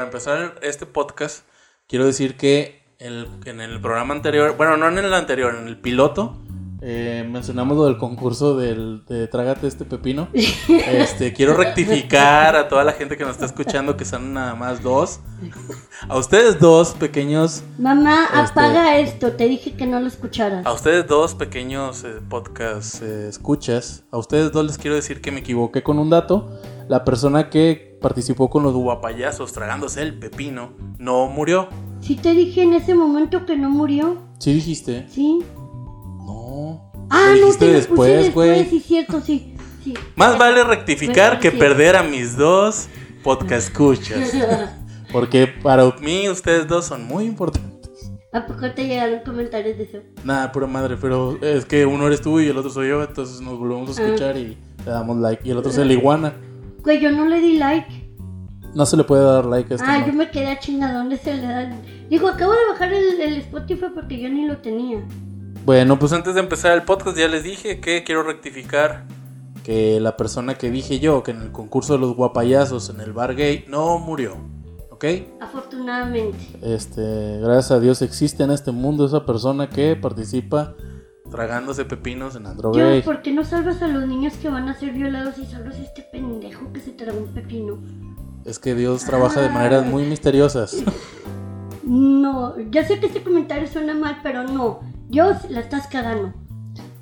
para empezar este podcast, quiero decir que el- en el programa anterior, bueno, no en el anterior, en el piloto, eh, mencionamos lo del concurso del, de Trágate este pepino. Este, quiero rectificar a toda la gente que nos está escuchando que son nada más dos. A ustedes dos pequeños, Mamá, Este- apaga esto. Te dije que no lo escucharas. a ustedes dos pequeños eh, podcast eh, escuchas, a ustedes dos les quiero decir que me equivoqué con un dato. La persona que participó con los guapayazos tragándose el pepino no murió. Sí te dije en ese momento que no murió. ¿Sí dijiste? Sí. No. Ah, Lo no, te después, güey. sí, cierto, sí. sí. Más vale rectificar Bueno, que sí. perder a mis dos podcast escuchas. Porque para mí ustedes dos son muy importantes. ¿A poco te llegaron comentarios de eso? Nada, pura madre, pero es que uno eres tú y el otro soy yo, entonces nos volvemos a escuchar y le damos like. Y el otro es el iguana. Güey, yo no le di like. No se le puede dar like a este. Ah, ¿no? yo me quedé a chingadón se le da. Digo, acabo de bajar el, el Spotify porque yo ni lo tenía. Bueno, pues antes de empezar el podcast ya les dije que quiero rectificar que la persona que dije yo, que en el concurso de los guapayazos en el bar gay, no murió. ¿Ok? Afortunadamente. Este, gracias a Dios existe en este mundo esa persona que participa tragándose pepinos en Andro Yo, Gay. ¿por qué no salvas a los niños que van a ser violados y salvas a este pendejo que se tragó un pepino? Es que Dios trabaja de maneras muy misteriosas. No, ya sé que este comentario suena mal, pero no. Dios la estás cagando.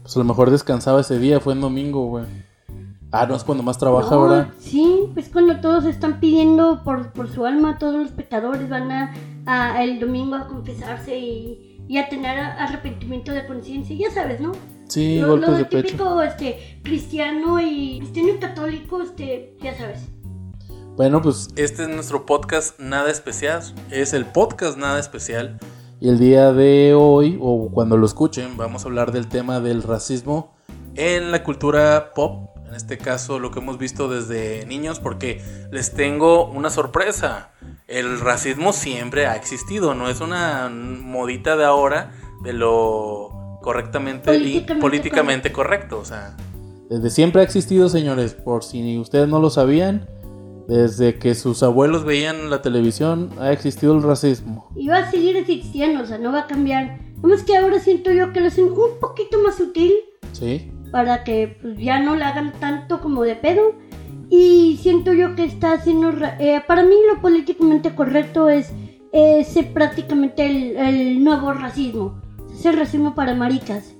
Pues a lo mejor descansaba ese día, fue en domingo, güey. Ah, no es cuando más trabaja, No, ¿verdad? Sí, pues cuando todos están pidiendo por, por su alma, todos los pecadores van a, a el domingo a confesarse y, y a tener a- arrepentimiento de conciencia, ya sabes, ¿no? Sí, lo, golpes lo de pecho. típico este, cristiano y cristiano y católico, este, ya sabes. Bueno, pues este es nuestro podcast Nada Especial. Es el podcast Nada Especial. Y el día de hoy, o cuando lo escuchen, vamos a hablar del tema del racismo en la cultura pop. En este caso, lo que hemos visto desde niños, porque les tengo una sorpresa. El racismo siempre ha existido, no es una modita de ahora de lo correctamente y Políticamente políticamente correcto. O sea, desde siempre ha existido, señores, por si ustedes no lo sabían. Desde que sus abuelos veían la televisión ha existido el racismo. Y va a seguir existiendo, o sea, no va a cambiar. Nomás que ahora siento yo que lo hacen un poquito más sutil ¿Sí? para que pues, ya no la hagan tanto como de pedo. Y siento yo que está haciendo... eh, para mí lo políticamente correcto es ese prácticamente el, el nuevo racismo. Es el racismo para maricas.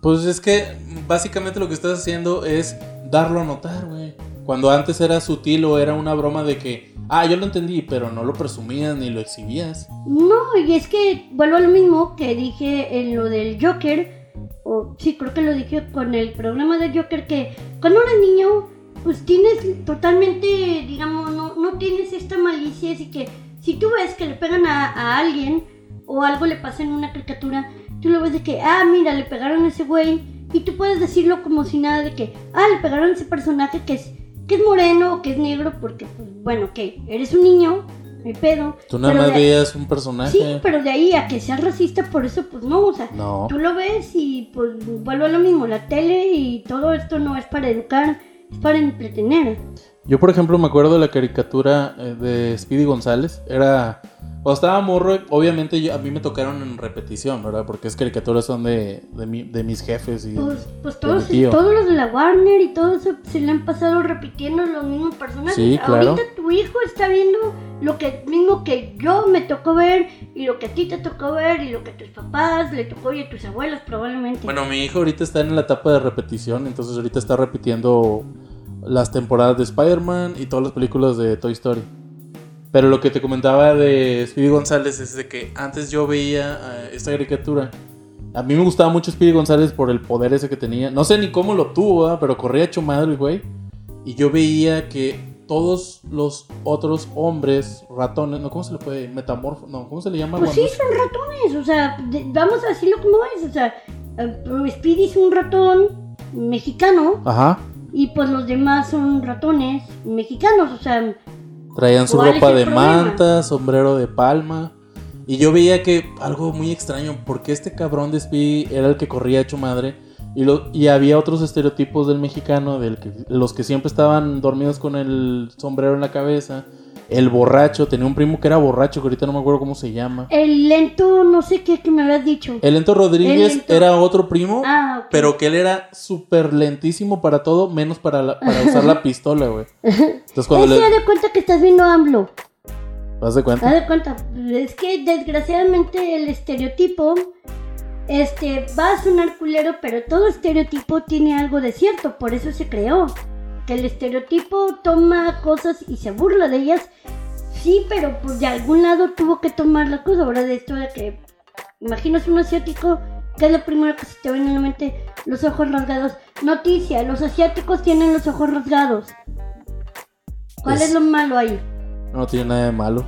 Pues es que básicamente lo que estás haciendo es darlo a notar, güey. Cuando antes era sutil o era una broma de que, ah, yo lo entendí, pero no lo presumías ni lo exhibías. No, y es que vuelvo a lo mismo que dije en lo del Joker, o sí, creo que lo dije con el programa del Joker, que cuando eres niño, pues tienes totalmente, digamos, no, no tienes esta malicia, así que si tú ves que le pegan a, a alguien o algo le pasa en una caricatura, tú lo ves de que, ah, mira, le pegaron a ese güey, y tú puedes decirlo como si nada de que, ah, le pegaron a ese personaje que es, que es moreno o que es negro, porque, pues, bueno, que eres un niño, hay pedo. Tú nada más veías un personaje. Sí, pero de ahí a que sea racista, por eso, pues no, o sea, No. tú lo ves y pues vuelvo a lo mismo, la tele y todo esto no es para educar, para entretener. Yo, por ejemplo, me acuerdo de la caricatura eh, de Speedy González. Era. Cuando estaba morro, obviamente yo- a mí me tocaron en repetición, ¿verdad? Porque es caricaturas son de, de, mi- de mis jefes y. Pues, pues de todos, mi tío. todos los de la Warner y todo eso se le han pasado repitiendo los mismos personajes. Sí, claro. Ahorita tu hijo está viendo lo que mismo que yo me tocó ver y lo que a ti te tocó ver y lo que a tus papás le tocó y a tus abuelos probablemente. Bueno, mi hijo ahorita está en la etapa de repetición, entonces ahorita está repitiendo las temporadas de Spider-Man y todas las películas de Toy Story. Pero lo que te comentaba de Speedy González es de que antes yo veía eh, esta caricatura. A mí me gustaba mucho Speedy González por el poder ese que tenía. No sé ni cómo lo obtuvo, ¿verdad? pero corría hecho madre el güey. Y yo veía que todos los otros hombres ratones, no, ¿cómo se le puede? Metamorfo, no, ¿cómo se le llama? Pues cuando sí, son ratones, o sea, de- vamos a decirlo como es, o sea, eh, Speedy es un ratón mexicano Ajá. y pues los demás son ratones mexicanos, o sea, Traían su ¿Cuál es ropa de problema? manta, sombrero de palma. Y yo veía que algo muy extraño, porque este cabrón de Speedy era el que corría hecho madre. Y, lo, y había otros estereotipos del mexicano, del que, los que siempre estaban dormidos con el sombrero en la cabeza, El borracho, tenía un primo que era borracho, que ahorita no me acuerdo cómo se llama. El lento, no sé qué que me habías dicho. El lento Rodríguez El Lento. era otro primo, Ah, pero que él era súper lentísimo para todo, menos para, la- para usar la pistola, güey. Entonces cuando le... de cuenta que estás viendo AMLO. ¿Vas de Haz cuenta? de cuenta, es que desgraciadamente el estereotipo este, va a sonar culero, pero todo estereotipo tiene algo de cierto, por eso se creó. Que el estereotipo toma cosas y se burla de ellas, sí, pero pues de algún lado tuvo que tomar la cosa. Ahora de esto de que, imaginas un asiático, que es lo primero que se te viene a la mente, los ojos rasgados. Noticia, los asiáticos tienen los ojos rasgados. ¿Cuál Pues- es lo malo ahí? No tiene nada de malo.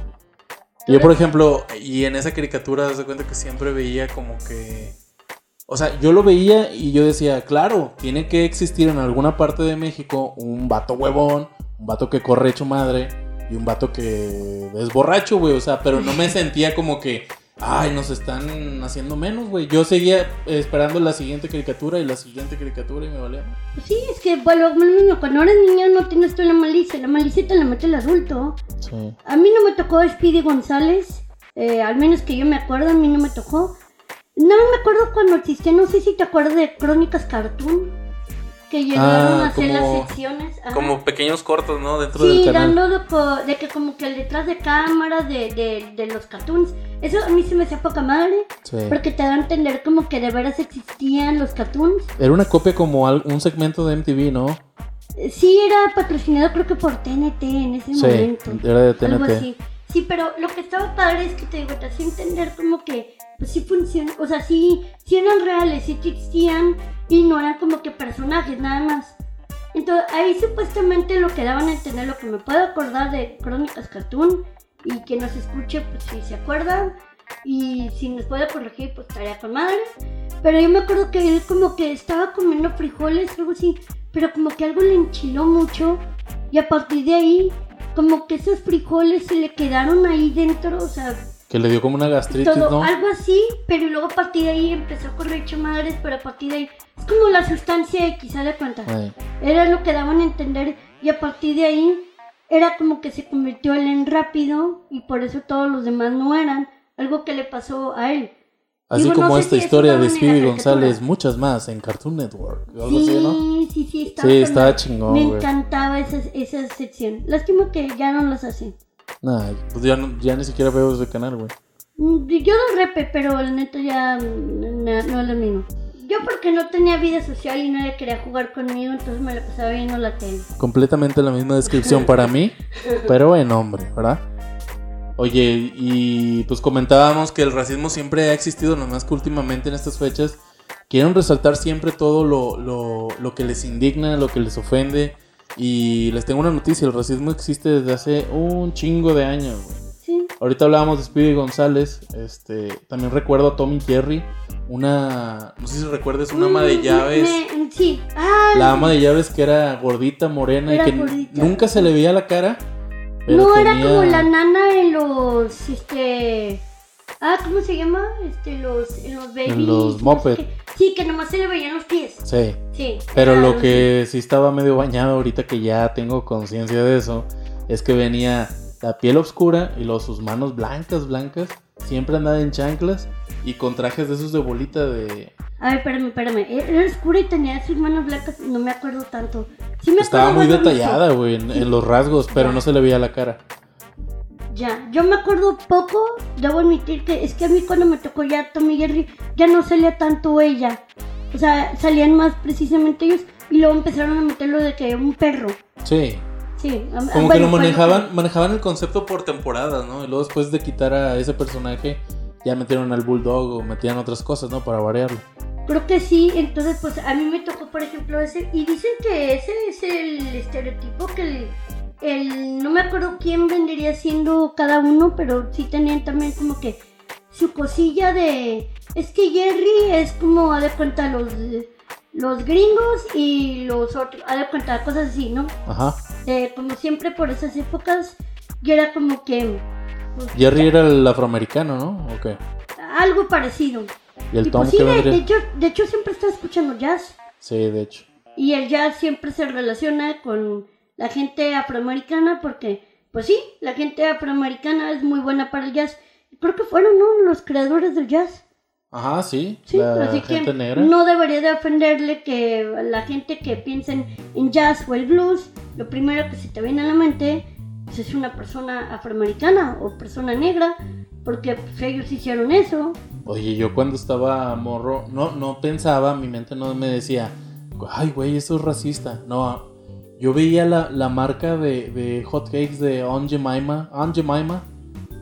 Yo, por ejemplo, y en esa caricatura, das cuenta que siempre veía como que. O sea, yo lo veía y yo decía, claro, tiene que existir en alguna parte de México un vato huevón, un vato que corre hecho madre y un vato que es borracho, güey. O sea, pero no me sentía como que, ay, nos están haciendo menos, güey. Yo seguía esperando la siguiente caricatura y la siguiente caricatura y me valía. Pues Sí, es que bueno, bueno, cuando eres niño no tienes tú la malicia, la malicia te la mete el adulto. Sí. A mí no me tocó Speedy González, eh, al menos que yo me acuerdo, a mí no me tocó. No me acuerdo cuando existía, no sé si te acuerdas de Crónicas Cartoon, que llegaron Ah, a hacer como- las secciones. ajá. Como pequeños cortos, ¿no? Dentro Sí, del canal. dando de, co- de que como que el detrás de cámaras de, de, de los cartoons, eso a mí se me hacía poca madre, Sí. porque te da a entender como que de veras existían los cartoons. Era una copia como un segmento de MTV, ¿no? Sí, era patrocinado creo que por TNT en ese Sí, momento. era de Algo TNT. así. Sí, pero lo que estaba padre es que te digo, te hacía entender como que sí funciona, o sea, sí, sí eran reales, sí existían y no eran como que personajes nada más. Entonces ahí supuestamente lo que daban a entender, lo que me puedo acordar de Crónicas Cartoon y que nos escuche, pues si se acuerdan y si nos puede corregir, pues estaría con madre. Pero yo me acuerdo que él como que estaba comiendo frijoles, algo así, pero como que algo le enchiló mucho y a partir de ahí como que esos frijoles se le quedaron ahí dentro, o sea, Que le dio como una gastritis, todo, ¿no? algo así, pero luego a partir de ahí empezó a correr hecho madres, pero a partir de ahí es como la sustancia X, ¿se da cuenta? Era lo que daban a entender y a partir de ahí era como que se convirtió él en rápido y por eso todos los demás no eran, algo que le pasó a él. Así Digo, no como sé esta si historia de Speedy. González, muchas más en Cartoon Network. o Algo sí, así, ¿no? sí, sí, estaba, Sí, estaba chingón, Me encantaba esa, esa sección. Lástima que ya no las hacen. Nah, pues ya, no- ya ni siquiera veo ese canal, güey. Mm, Yo lo repe, pero el neto ya mm, no, no es lo mismo. Yo porque no tenía vida social y nadie quería jugar conmigo, entonces me la pasaba viendo la tele. Completamente la misma descripción para mí, pero en hombre, ¿verdad? Oye, y pues comentábamos que el racismo siempre ha existido, nomás que últimamente en estas fechas quieren resaltar siempre todo lo, lo, lo que les indigna, lo que les ofende. Y les tengo una noticia, el racismo existe desde hace un chingo de años, güey. Sí. Ahorita hablábamos de Speedy González, este, también recuerdo a Tommy Jerry, una, no sé si recuerdas, una ama de Mm, llaves. me- sí. La ama de llaves que era gordita, morena Era y que gordita. nunca se le veía la cara. pero no era como la nana en los, este... Ah, ¿cómo se llama? Este, los, en los babies. En los qué. Sí, que nomás se le veían los pies. Sí, Sí. pero lo que sí estaba medio bañado ahorita que ya tengo conciencia de eso, es que venía la piel oscura y luego sus manos blancas, blancas, siempre andaba en chanclas y con trajes de esos de bolita de... A ver, espérame, espérame. Era oscura y tenía sus manos blancas. No me acuerdo tanto. Sí me Estaba muy detallada, güey, en, en los rasgos, pero no se le veía la cara. Ya, yo me acuerdo poco. Debo admitir que es que a mí cuando me tocó ya Tommy Jerry, ya no salía tanto ella. O sea, salían más precisamente ellos. Y luego empezaron a meterlo de que un perro. Sí, Sí. a- Como bueno, que lo manejaban, manejaban el concepto por temporadas, ¿no? Y luego después de quitar a ese personaje, ya metieron al Bulldog o metían otras cosas, ¿no? Para variarlo. Creo que sí, entonces pues a mí me tocó por ejemplo ese, y dicen que ese es el estereotipo que el, el- no me acuerdo quién vendría siendo cada uno, pero sí tenían también como que su cosilla de, es que Jerry es como, a de cuenta, los, los gringos y los otros, a de cuenta, cosas así, ¿no? Ajá. Eh, como siempre por esas épocas, yo era como que... pues, Jerry era el afroamericano, ¿no? Ok. Algo parecido. Y el Y Tom pues sí, de, hecho, de hecho siempre estaba escuchando jazz. Sí, de hecho. Y el jazz siempre se relaciona con la gente afroamericana porque pues sí, la gente afroamericana es muy buena para el jazz. Creo que fueron, ¿no? Los creadores del jazz. Ajá, sí. Sí, la así gente que negra. no debería de ofenderle que la gente que piensa en, en jazz o el blues, lo primero que se te viene a la mente pues, es una persona afroamericana o persona negra, porque pues, ellos hicieron eso. Oye, yo cuando estaba morro, no, no pensaba, mi mente no me decía, ay, güey, eso es racista. No, yo veía la, la marca de, de hot cakes de Aunt Jemima, Aunt Jemima,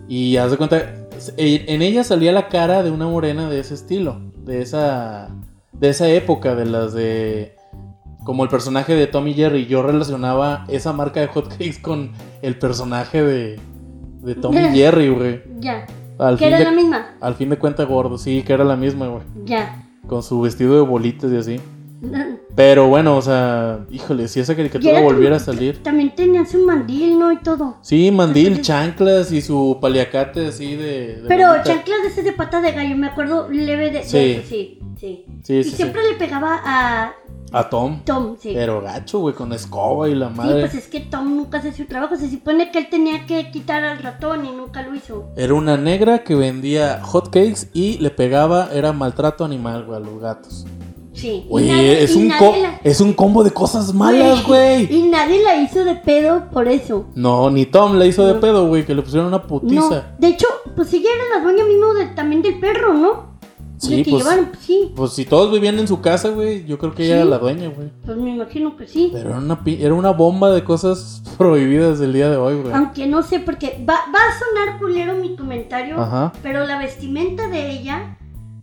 y haz de cuenta, en ella salía la cara de una morena de ese estilo, de esa, de esa época, de las de, como el personaje de Tommy Jerry. Yo relacionaba esa marca de hot cakes con el personaje de, de Tommy Jerry, güey. Ya, que era de- la misma. al fin de cuentas gordo, sí, que era la misma, güey. Ya. Con su vestido de bolitas y así. Pero bueno, o sea, híjole, si esa caricatura era volviera a salir. También tenía su mandil, ¿no? Y todo. Sí, mandil, Entonces- chanclas y su paliacate así de. de Pero chanclas de ese de pata de gallo, me acuerdo leve de, de Sí. eso, sí, sí. Sí, y sí, sí. siempre le pegaba a A Tom. Tom, sí. Pero gacho, güey, con escoba y la Sí, madre. pues es que Tom nunca hace su trabajo. Se supone que él tenía que quitar al ratón y nunca lo hizo. Era una negra que vendía hot cakes y le pegaba, era maltrato animal, güey, a los gatos. Sí. y Oye, nadie- es un, la- es un combo de cosas malas, güey. Y nadie la hizo de pedo por eso. No, ni Tom le hizo de No. pedo, güey, que le pusieron una No, putiza. de hecho, pues ella era la dueña mismo de- también del perro, ¿no? Sí, que pues- llevaron, pues sí, Pues si todos vivían en su casa, güey, yo creo que ella era la dueña, güey. pues me imagino que sí. Pero era una, pi- era una bomba de cosas prohibidas del día de hoy, güey. Aunque no sé, porque va, va a sonar culero mi comentario, Ajá. pero la vestimenta de ella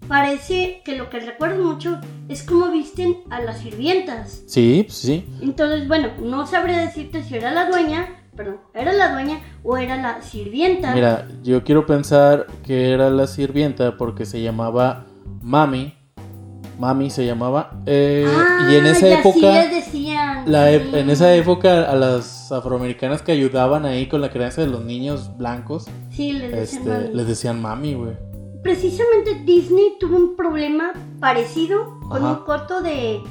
parece que lo que recuerdo mucho es cómo visten a las sirvientas. Sí, pues sí. Entonces, bueno, no sabré decirte si era la dueña, perdón, era la dueña o era la sirvienta. Mira, yo quiero pensar que era la sirvienta porque se llamaba Mami. Mami se llamaba. Eh, Ah, y en esa y así época, les decían. la sí. en esa época a las afroamericanas que ayudaban ahí con la crianza de los niños blancos, Sí, les decían. este, mami. les decían Mami, güey. Precisamente Disney tuvo un problema parecido con Ajá. un corto de,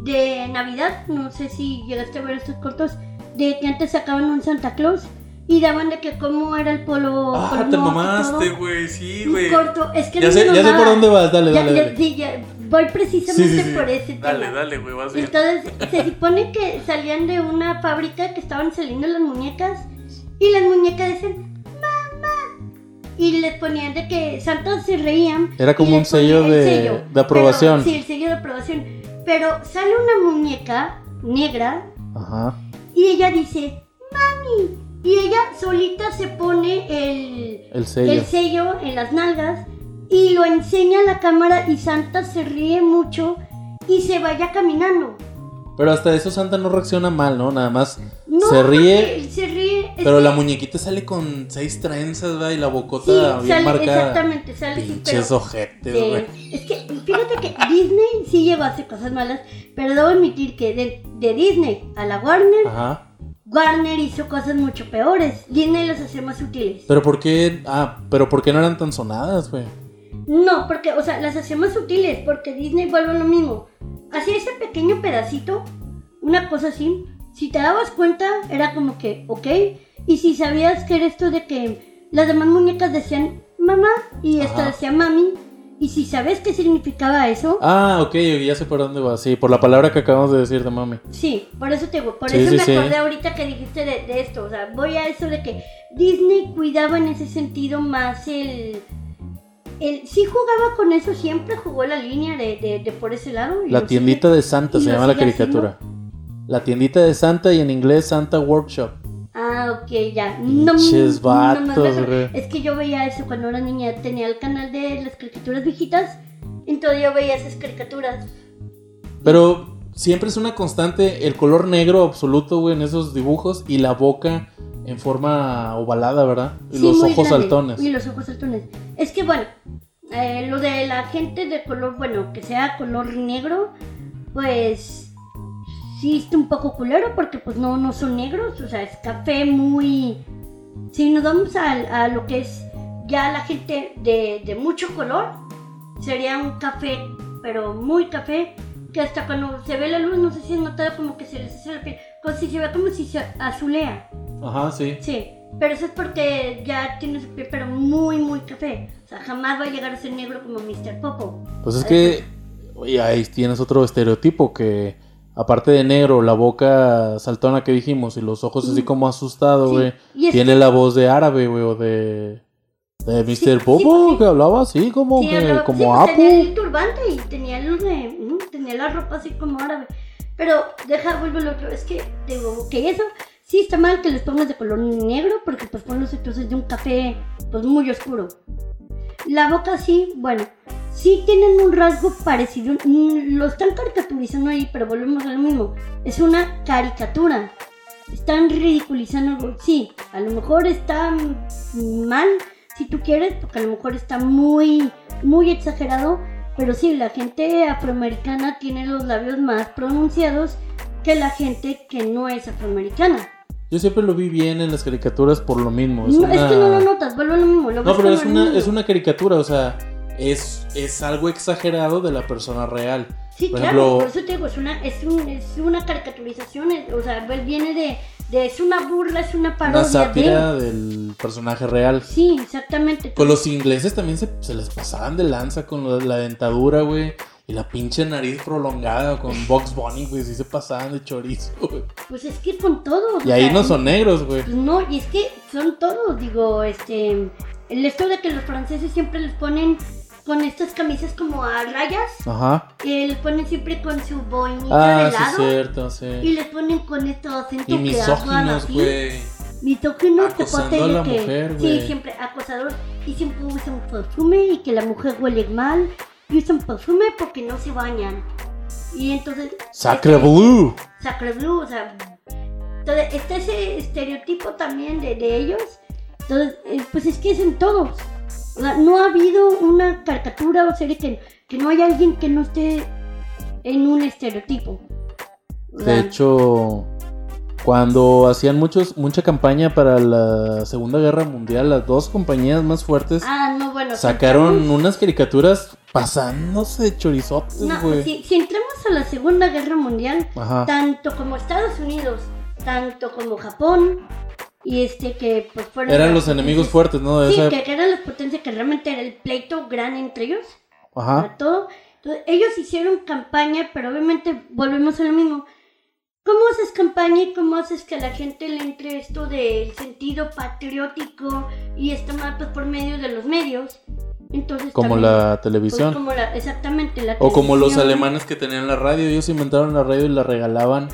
de Navidad. No sé si llegaste a ver estos cortos. De que antes sacaban un Santa Claus y daban de que cómo era el polo. Ah, polo te mamaste, güey, sí, Un güey. corto. Es que Ya no sé, me ya sé por dónde vas, dale, Ya- dale, ya- dale. sí, ya, voy precisamente por ese tema. Dale, dale, güey, vas bien. Entonces, se supone que salían de una fábrica que estaban saliendo las muñecas y las muñecas decían, mamá. Y les ponían de que Santa se reían. Era como un sello el de- sello. de aprobación. Pero- sí, el sello de aprobación. Pero sale una muñeca negra Ajá. y ella dice, mami. Y ella solita se pone el, El sello. el sello en las nalgas y lo enseña a la cámara y Santa se ríe mucho y se vaya caminando. Pero hasta eso Santa no reacciona mal, ¿no? Nada más No, se ríe, Se pero que- la muñequita sale con seis trenzas, ¿verdad? Y la sí, bocota bien sale, marcada. exactamente, sale Pinches pero- ojetes, sí. güey. Es que fíjate que Disney sí llegó a hacer cosas malas, pero debo admitir que de, de Disney a la Warner, Ajá. Warner hizo cosas mucho peores. Disney los hacía más sutiles. Pero ¿por qué? Ah, pero ¿por qué no eran tan sonadas, güey? No, porque, o sea, las hacía más sutiles, porque Disney vuelve a lo mismo. Hacía ese pequeño pedacito, una cosa así. Si te dabas cuenta, era como que, ok. Y si sabías que era esto de que las demás muñecas decían mamá y esta Ajá. decía mami. Y si sabes qué significaba eso, Ah, ok, ya sé por dónde va. Sí, por la palabra que acabamos de decir de mami. sí, por eso te por Sí, eso sí, me sí. acordé ahorita que dijiste de, de esto. O sea, voy a eso de que Disney cuidaba en ese sentido más el. el sí jugaba con eso, siempre jugó la línea de, de, de por ese lado. La tiendita de Santa se llama la caricatura. La tiendita de Santa y en inglés Santa Workshop. Ah, ok, ya. No, Pinches no más vatos, güey. Es que yo veía eso cuando era niña. Tenía el canal de las caricaturas viejitas. Entonces yo veía esas caricaturas. Pero siempre es una constante el color negro absoluto, güey, en esos dibujos y la boca en forma ovalada, ¿verdad? Y Sí, los muy ojos grande. saltones. Y los ojos saltones. Es que bueno, eh, lo de la gente de color, bueno, que sea color negro, pues sí está un poco culero porque pues no, no son negros, o sea, es café muy... Si nos vamos a, a lo que es ya la gente de, de mucho color, sería un café, pero muy café, que hasta cuando se ve la luz, no sé si has notado como que se les hace la piel, como si se ve como si se azulea. Ajá, sí. Sí, pero eso es porque ya tiene su piel, pero muy, muy café. O sea, jamás va a llegar a ser negro como Mr. Popo. Pues es que, oye, ahí tienes otro estereotipo que, aparte de negro, la boca saltona que dijimos y los ojos así como asustado, güey, es tiene la voz de árabe, güey, o de, de Mr. sí, Popo, sí. que hablaba así, como, que, hablaba- como sí, pues, Apu. tenía el turbante y tenía de, ujú, tenía la ropa así como árabe. Pero deja, vuelvo al otro, es que digo, que eso sí está mal que les pongas de color negro porque pues ponlos entonces de un café pues muy oscuro. La boca sí, bueno, sí tienen un rasgo parecido, lo están caricaturizando ahí, pero volvemos a lo mismo, es una caricatura. Están ridiculizando algo, sí, a lo mejor está mal, si tú quieres, porque a lo mejor está muy, muy exagerado, pero sí, la gente afroamericana tiene los labios más pronunciados que la gente que no es afroamericana. Yo siempre lo vi bien en las caricaturas por lo mismo. Es, No, una... es que no lo notas, vuelvo a lo mismo. Lo No, pero es una, es una caricatura, o sea, es, es algo exagerado de la persona real. Sí, por claro, ejemplo- por eso te digo, es una, es un- es una caricaturización, es- o sea, viene de, de- es una burla, es una parodia Una sátira de... del personaje real. Sí, exactamente. Con los ingleses también se, se les pasaban de lanza con la dentadura, güey. Y la pinche nariz prolongada con Box Bunny, güey. Sí se pasaban de chorizo, güey. Pues es que con todos. Y ahí no son negros, güey. Pues no, y es que son todos, digo, este, el esto de que los franceses siempre les ponen con estas camisas como a rayas, Ajá. que les ponen siempre con su boinita Ah, de sí, es lado. cierto, Y sí. les ponen con estos acentos Y misóginos, güey. Misóginos Acosando a la que mujer, sí, güey. siempre acosador y siempre usan perfume y que la mujer huele mal y usan perfume porque no se bañan. Y entonces Sacre este, Blue. Sacre Blue, o sea, entonces está ese estereotipo también de, de ellos. Entonces, eh, pues es que es en todos. No ha habido una caricatura o serie que, que no haya alguien que no esté en un estereotipo. De hecho, cuando hacían muchos, mucha campaña para la Segunda Guerra Mundial, las dos compañías más fuertes ah, no, bueno. si sacaron entramos- unas caricaturas pasándose de chorizotes, no, güey. si, si entramos a la Segunda Guerra Mundial, Ajá. tanto como Estados Unidos, tanto como Japón, y este que pues fueron... Eran los enemigos fuertes, ¿no? De Sí, esa- que, eran las potencias que realmente era el pleito grande entre ellos. Ajá. a todo. Entonces, ellos hicieron campaña, pero obviamente volvemos a lo mismo. ¿Cómo haces campaña y cómo haces que a la gente le entre esto del sentido patriótico y mal pues por medio de los medios? Entonces Como también, la pues, televisión. como la- exactamente la O como los alemanes que tenían la radio, ellos inventaron la radio y la regalaban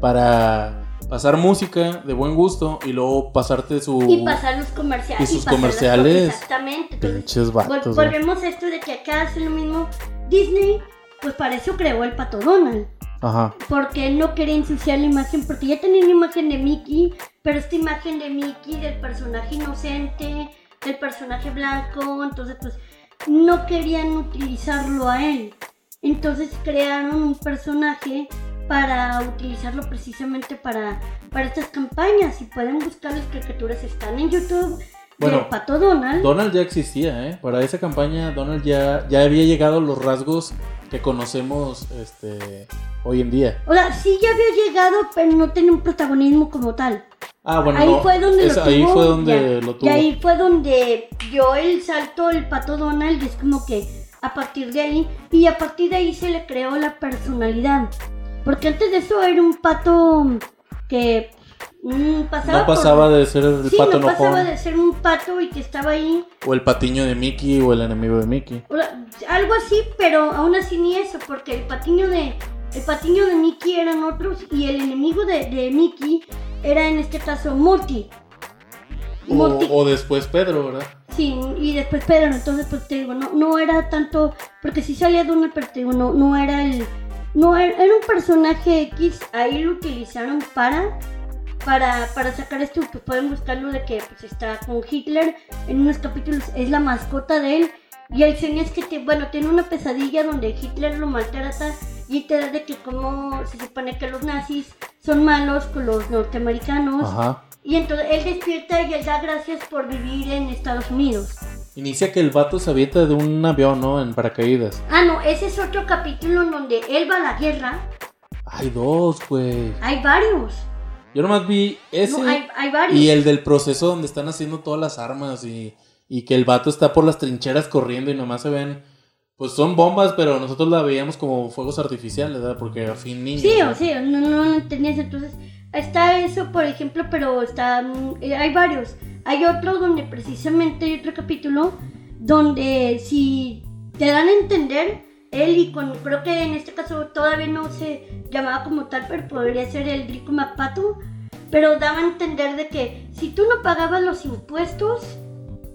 para pasar música de buen gusto y luego pasarte su y pasar los comerciales y sus comerciales. exactamente pinches vatos. volvemos a esto de que acá hace lo mismo Disney pues para eso creó el pato Donald Ajá. porque él no quería ensuciar la imagen, porque ya tenía una imagen de Mickey, pero esta imagen de Mickey del personaje inocente, del personaje blanco, entonces pues no querían utilizarlo a él. Entonces crearon un personaje para utilizarlo precisamente para, para estas campañas. Si pueden buscar las caricaturas, están en YouTube. Bueno, del Pato Donald. Donald ya existía, ¿eh? Para esa campaña Donald ya, ya había llegado los rasgos que conocemos este, hoy en día. o sea, sí ya había llegado, pero no tenía un protagonismo como tal. Ah, bueno, ahí no, fue donde es- lo ahí tuvo, fue donde ya. lo Y tuvo. ahí fue donde dio el salto el pato Donald. y Es como que a partir de ahí, y a partir de ahí se le creó la personalidad. Porque antes de eso era un pato que mm, pasaba. no por- pasaba de ser el sí, pato no pasaba enojón de ser un pato y que estaba ahí. o el patiño de Mickey o el enemigo de Mickey. algo así, pero aún así ni eso, porque el patiño de. El patiño de Mickey eran otros y el enemigo de, de Mickey era en este caso Morty. O, Morty o después Pedro, ¿verdad? Sí, y después Pedro, entonces pues te digo, no, no era tanto, porque si salía Donald, pero te digo, no, no era el, no era, era un personaje X, ahí lo utilizaron para, para, para sacar esto, pues pueden buscarlo de que pues está con Hitler, en unos capítulos es la mascota de él, y el señor es que, te, bueno, tiene una pesadilla donde Hitler lo maltrata y te da de que como se supone que los nazis son malos con los norteamericanos. Ajá. Y entonces él despierta y él da gracias por vivir en Estados Unidos. Inicia que el vato se avienta de un avión, ¿no? En paracaídas. Ah, no, ese es otro capítulo en donde él va a la guerra. Hay dos, güey. Hay varios. Yo nomás vi ese No, hay, hay varios. y el del proceso donde están haciendo todas las armas y, y que el vato está por las trincheras corriendo y nomás se ven, pues son bombas, pero nosotros la veíamos como fuegos artificiales, ¿verdad? Porque a fin niños. Sí, ¿no? o sea, no, no lo entendías. Entonces, está eso, por ejemplo, pero está. mm, eh, hay varios. Hay otro donde precisamente hay otro capítulo donde si te dan a entender, él y con. Creo que en este caso todavía no se llamaba como tal, pero podría ser el Draco McPato. Pero daba a entender de que si tú no pagabas los impuestos,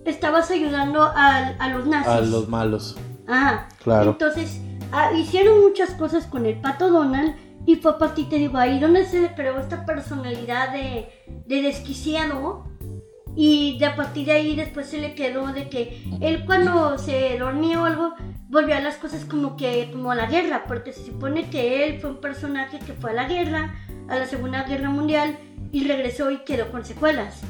estabas ayudando a, a los nazis. A los malos. Ajá. Claro. Entonces, ah, hicieron muchas cosas con el pato Donald y fue a partir, te digo, ahí donde se le creó esta personalidad de, de desquiciado y de a partir de ahí después se le quedó de que él cuando se dormía o algo volvió a las cosas como que como a la guerra, porque se supone que él fue un personaje que fue a la guerra, a la Segunda Guerra Mundial y regresó y quedó con secuelas.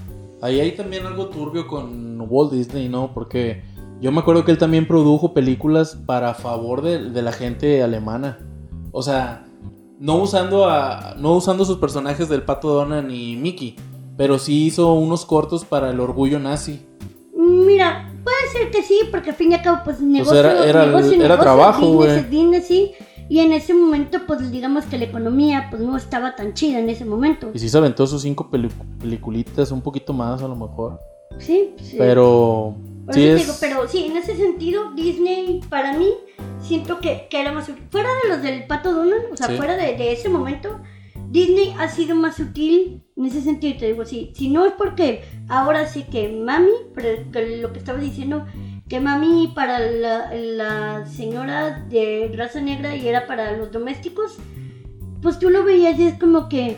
Ahí hay también algo turbio con Walt Disney, ¿no? Porque yo me acuerdo que él también produjo películas para favor de, de la gente alemana. O sea, no usando a. no usando sus personajes del Pato Donald ni Mickey. Pero sí hizo unos cortos para el orgullo nazi. Mira, puede ser que sí, porque al fin y al cabo, pues negocio, era- era- negocio, era negocio, trabajo, business business, sí. Y en ese momento, pues digamos que la economía, pues no estaba tan chida en ese momento. Y sí se aventó sus cinco peli- peliculitas, un poquito más a lo mejor. Sí, sí. Pero. Por Sí eso es. digo, pero sí, en ese sentido, Disney para mí siento que, que era más útil. Fuera de los del Pato Donald, o sea, Sí. fuera de, de ese momento, Disney ha sido más útil en ese sentido. Te digo, sí, si no es porque ahora sí que mami, pero que lo que estabas diciendo, que mami para la, la señora de raza negra y era para los domésticos, pues tú lo veías y es como que,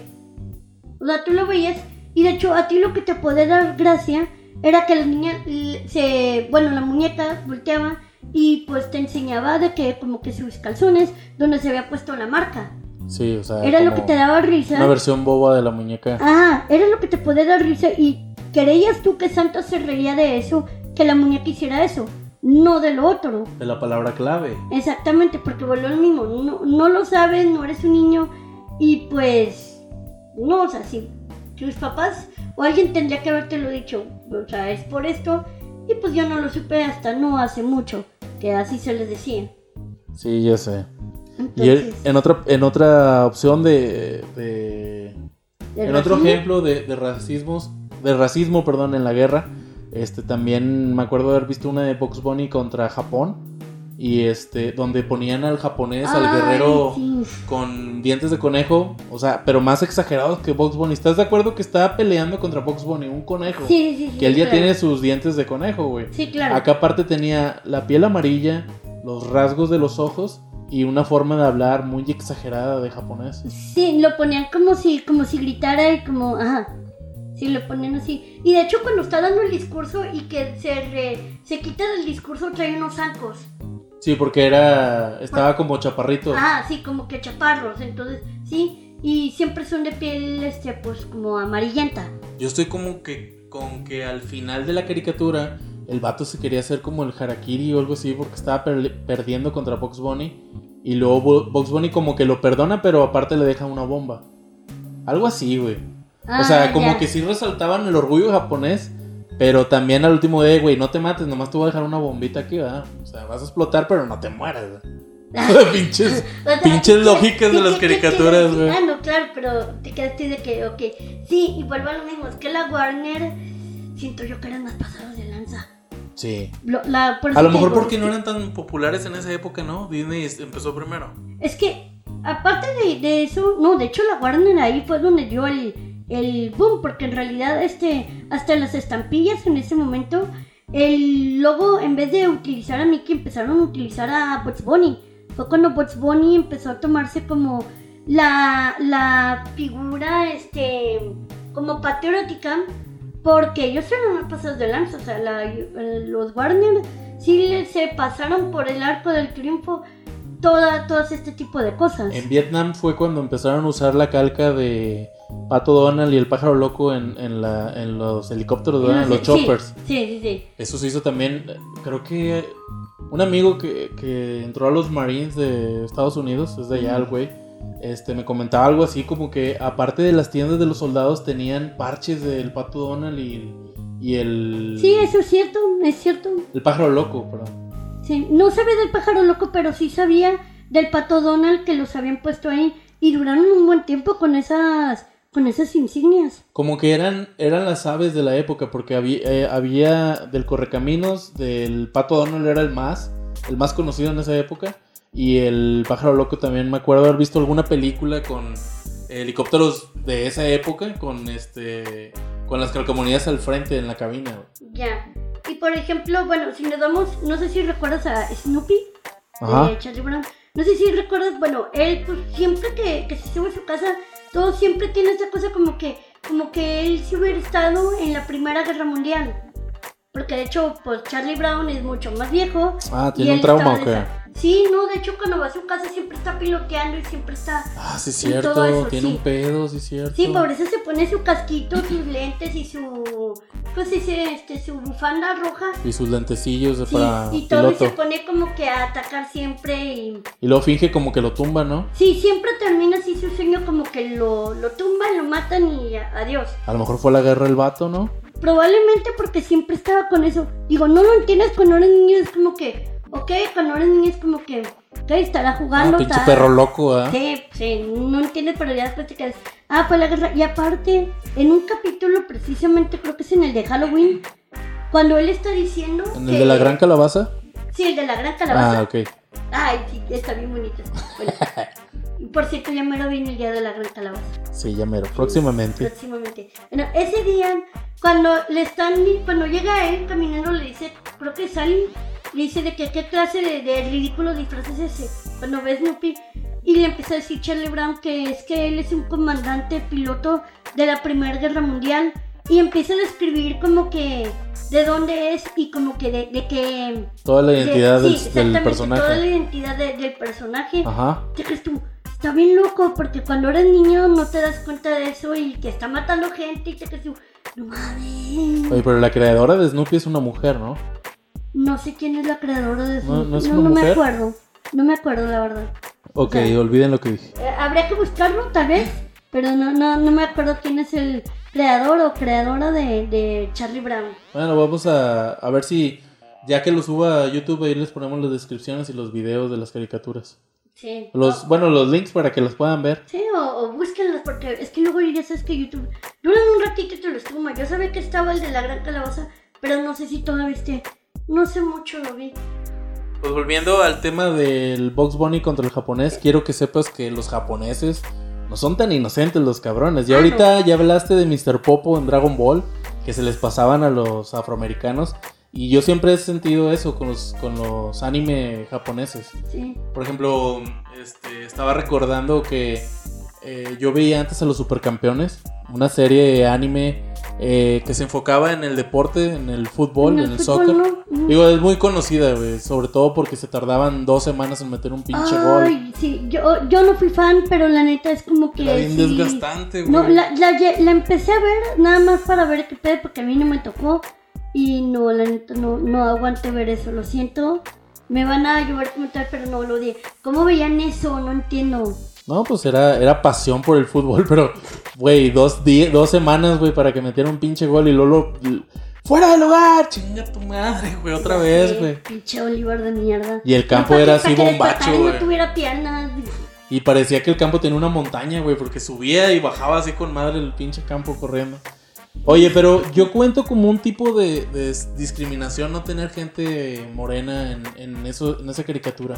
o sea, tú lo veías y de hecho a ti lo que te puede dar gracia era que la niña se, bueno, la muñeca volteaba y pues te enseñaba de que como que sus calzones donde se había puesto la marca. Sí, o sea. Era lo que te daba risa. Una versión boba de la muñeca. Ah, era lo que te podía dar risa y creías tú que Santa se reía de eso, que la muñeca hiciera eso, no de lo otro. De la palabra clave. Exactamente, porque volvió lo mismo, no, no lo sabes, no eres un niño y pues no, o sea, si tus papás o alguien tendría que haberte lo dicho, o sea, es por esto y pues yo no lo supe hasta no hace mucho, que así se les decía. Sí, ya sé. Y él- en otra, en otra opción de. de- ¿del en otro ejemplo de, de racismos. De racismo, perdón, en la guerra. Este también me acuerdo haber visto una de Box Bunny contra Japón. Y este, donde ponían al japonés, al guerrero sí. con dientes de conejo. O sea, pero más exagerados que Box Bunny. ¿Estás de acuerdo que estaba peleando contra Box Bunny? Un conejo. Sí, sí, que él ya claro. tiene sus dientes de conejo, güey. Sí, claro. Acá aparte tenía la piel amarilla, los rasgos de los ojos y una forma de hablar muy exagerada de japonés. Sí, lo ponían como si, como si gritara y como, ajá. Sí, lo ponían así. Y de hecho cuando está dando el discurso y que se, re- se quita del discurso trae unos zancos. Sí, porque era estaba como chaparrito. Ah, sí, como que chaparros, entonces, sí. Y siempre son de piel, este, pues como amarillenta. Yo estoy como que con que al final de la caricatura el vato se quería hacer como el harakiri o algo así porque estaba per- perdiendo contra Box Bunny y luego Bo- Box Bunny como que lo perdona pero aparte le deja una bomba. Algo así, güey. o sea, Ah, como ya. que sí resaltaban el orgullo japonés, pero también al último de, güey, no te mates, nomás te voy a dejar una bombita aquí, ¿verdad? O sea, vas a explotar, pero no te mueras, pinches, pinches lógicas de las caricaturas, güey. Ah, no, claro, pero te quedaste de que, ok. Sí, y vuelvo a lo mismo, es que la Warner, siento yo que eran más pasados de lanza. Sí. Lo- la- por A lo mejor porque no eran tan populares en esa época, ¿no? Disney empezó primero. Es que, aparte de, de eso, no, de hecho la Warner ahí fue donde dio el, el boom, porque en realidad este, hasta las estampillas en ese momento, el logo, en vez de utilizar a Mickey, empezaron a utilizar a Bugs Bunny. Fue cuando Bugs Bunny empezó a tomarse como la, la figura, este, como patriótica, porque ellos eran los pasados de lanza, o sea, la- los Warner sí se pasaron por el arco del triunfo toda, todas este tipo de cosas. En Vietnam fue cuando empezaron a usar la calca de Pato Donald y el pájaro loco en, en, la, en los helicópteros, ¿verdad? En los choppers. Sí, sí, sí. Eso se hizo también, creo que un amigo que, que entró a los Marines de Estados Unidos, es de allá el güey, este, me comentaba algo así como que aparte de las tiendas de los soldados tenían parches del pato Donald y, y el... Sí, eso es cierto, es cierto. El pájaro loco, perdón. Sí, no sabía del pájaro loco, pero sí sabía del pato Donald que los habían puesto ahí y duraron un buen tiempo con esas con esas insignias. Como que eran, eran las aves de la época, porque había, eh, había del Correcaminos, del Pato Donald era el más, el más conocido en esa época, y el Pájaro Loco también me acuerdo haber visto alguna película con helicópteros de esa época, con este, con las calcomanías al frente en la cabina. Ya. Y por ejemplo, bueno, si nos damos, no sé si recuerdas a Snoopy Ajá. de Charlie Brown. No sé si recuerdas, bueno, él pues siempre que, que se sube a su casa, todo siempre tiene esa cosa como que, como que él sí hubiera estado en la Primera Guerra Mundial. Porque de hecho, pues Charlie Brown es mucho más viejo. Ah, ¿tiene un trauma o qué? Sí, no, de hecho cuando va a su casa siempre está piloteando y siempre está... Ah, sí, cierto, todo eso, tiene sí. un pedo, sí, es cierto. Sí, por eso se pone su casquito, sus lentes y su... Pues dice, este, su bufanda roja. Y sus lentecillos Sí, para y todo y se pone como que a atacar siempre y... Y luego finge como que lo tumba, ¿no? Sí, siempre termina así su sueño como que lo, lo tumban, lo matan y adiós. A lo mejor fue la guerra el vato, ¿no? Probablemente porque siempre estaba con eso. Digo, no lo entiendes cuando eres niño, es como que, ok, cuando eres niño es como que, ok, estará Ah, jugando. pinche estará- perro loco, ¿ah? Sí, sí, no entiendes, pero ya después te quedas, ah, fue la guerra. Y aparte, en un capítulo precisamente, creo que es en el de Halloween, cuando él está diciendo ¿En que- el de la gran calabaza? Sí, el de la gran calabaza. Ah, ok. Ay, sí, está bien bonito. Bueno, por cierto, ya me lo vi en el día de la gran calabaza. Sí, ya mero. Próximamente. Próximamente. Bueno, ese día, cuando le están, cuando llega él caminando, le dice, creo que Sally, le dice de que qué clase de, de ridículo disfraz es ese. Cuando ve Snoopy, y le empieza a decir Charlie Brown que es que él es un comandante piloto de la Primera Guerra Mundial. Y empieza a describir como que de dónde es y como que de, de que... Toda la de- identidad sí, del, del exactamente, Toda la personaje. identidad de- del personaje. Ajá. ¿Qué crees tú? Está bien loco porque cuando eres niño no te das cuenta de eso y que está matando gente y te tú, no mames. Oye, pero la creadora de Snoopy es una mujer, ¿no? No sé quién es la creadora de eso. ¿No- no es no, una me mujer? acuerdo. No me acuerdo, la verdad. Ok, O sea- olviden lo que dije. Eh, habría que buscarlo, tal vez. Pero no, no, no me acuerdo quién es el creador o creadora de, de Charlie Brown. Bueno, vamos a, a ver si, ya que lo suba a YouTube, ahí les ponemos las descripciones y los videos de las caricaturas. Sí. Los, O- bueno, los links para que los puedan ver. Sí, o, o búsquenlas porque es que luego ya sabes que YouTube duran un ratito y te los toma. Yo sabía que estaba el de la gran calabaza, pero no sé si todavía esté. No sé mucho, lo vi. Pues volviendo al tema del Box Bunny contra el japonés, quiero que sepas que los japoneses no son tan inocentes los cabrones. Ya Ah, ahorita ya hablaste de Mr. Popo en Dragon Ball, que se les pasaban a los afroamericanos. Y yo siempre he sentido eso con los, con los anime japoneses. Sí. Por ejemplo, este, estaba recordando que eh, yo veía antes a los Supercampeones, una serie anime eh, que se enfocaba en el deporte, en el fútbol, en el, fútbol, soccer. ¿no? Digo, es muy conocida, güey, sobre todo porque se tardaban dos semanas en meter un pinche gol. Ay, sí, yo, yo no fui fan, pero la neta es como que. Era bien sí. desgastante, güey. No, la, la, la empecé a ver nada más para ver qué pedo, porque a mí no me tocó. Y no, la neta, no, no aguanté ver eso, lo siento. Me van a ayudar a comentar, pero no lo di. ¿Cómo veían eso? No entiendo. No, pues era, era pasión por el fútbol, pero, güey, dos, dos semanas, güey, para que metiera un pinche gol y luego lo- ¡Fuera del lugar! ¡Chinga tu madre, güey! Otra vez, güey. Pinche Oliver de mierda. Y el campo era así bombacho, güey. no tuviera piernas. Y parecía que el campo tenía una montaña, güey, porque subía y bajaba así con madre el pinche campo corriendo. Oye, pero yo cuento como un tipo de, de discriminación no tener gente morena en, en eso, en esa caricatura.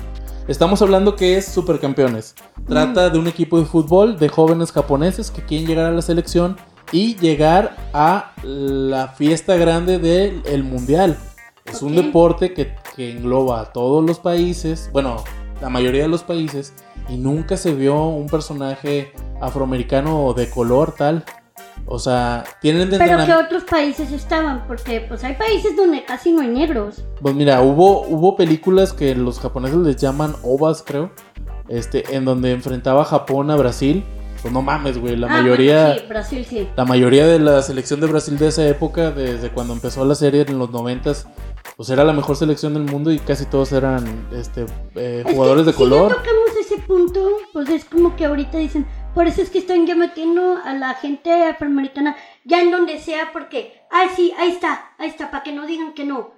Estamos hablando que es Supercampeones. Trata de un equipo de fútbol de jóvenes japoneses que quieren llegar a la selección y llegar a la fiesta grande del Mundial. Es un Ok. deporte que, que engloba a todos los países, bueno, la mayoría de los países, y nunca se vio un personaje afroamericano de color tal. O sea, tienen de Pero que otros países estaban, porque pues hay países donde casi no hay negros. Pues mira, hubo, hubo películas que los japoneses les llaman ovas, creo. Este, en donde enfrentaba Japón a Brasil. Pues no mames, güey. La Ah, mayoría. bueno, sí, Brasil sí. La mayoría de la selección de Brasil de esa época, desde cuando empezó la serie en los noventas, pues era la mejor selección del mundo y casi todos eran este, eh, Es jugadores que de color. Si ya tocamos ese punto, pues es como que ahorita dicen, por eso es que están ya metiendo a la gente afroamericana ya en donde sea, porque, ay, sí, ahí está, ahí está, para que no digan que no.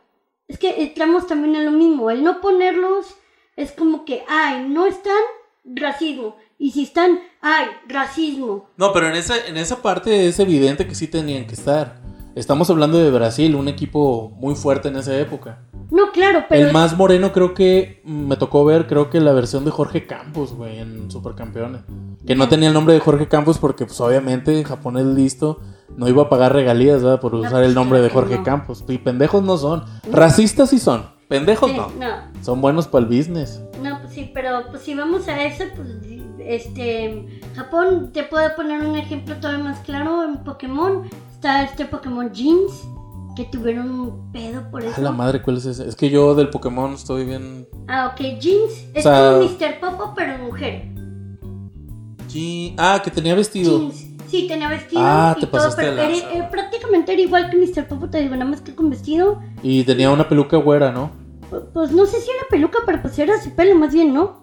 Es que entramos también en lo mismo, el no ponerlos es como que, ay, no están, racismo. Y si están, ay, racismo. No, pero en esa, en esa parte es evidente que sí tenían que estar. Estamos hablando de Brasil, un equipo muy fuerte en esa época. No, claro, pero... El más moreno creo que me tocó ver, creo que la versión de Jorge Campos, güey, en Supercampeones. Que no tenía el nombre de Jorge Campos porque, pues, obviamente, Japón es listo. No iba a pagar regalías, ¿verdad? Por usar el nombre de Jorge no. Campos. Y pendejos no son. Racistas sí son. Pendejos Sí, no. no. Son buenos para el business. No, pues sí, pero pues si vamos a eso, pues este Japón te puedo poner un ejemplo todavía más claro en Pokémon. Está este Pokémon Jeans que tuvieron un pedo por A eso. la madre, ¿cuál es ese? Es que yo del Pokémon estoy bien. Ah, ok, Jeans es sea- como Mr. Popo pero mujer. G- Ah, que tenía vestido. Jeans. Sí, tenía vestido Ah, y te todo, pasaste pero de era- eh, prácticamente era igual que Mr. Popo, te digo, nada más que con vestido. Y tenía una peluca güera, ¿no? Pu- Pues no sé si era peluca, pero pues era su pelo más bien, ¿no?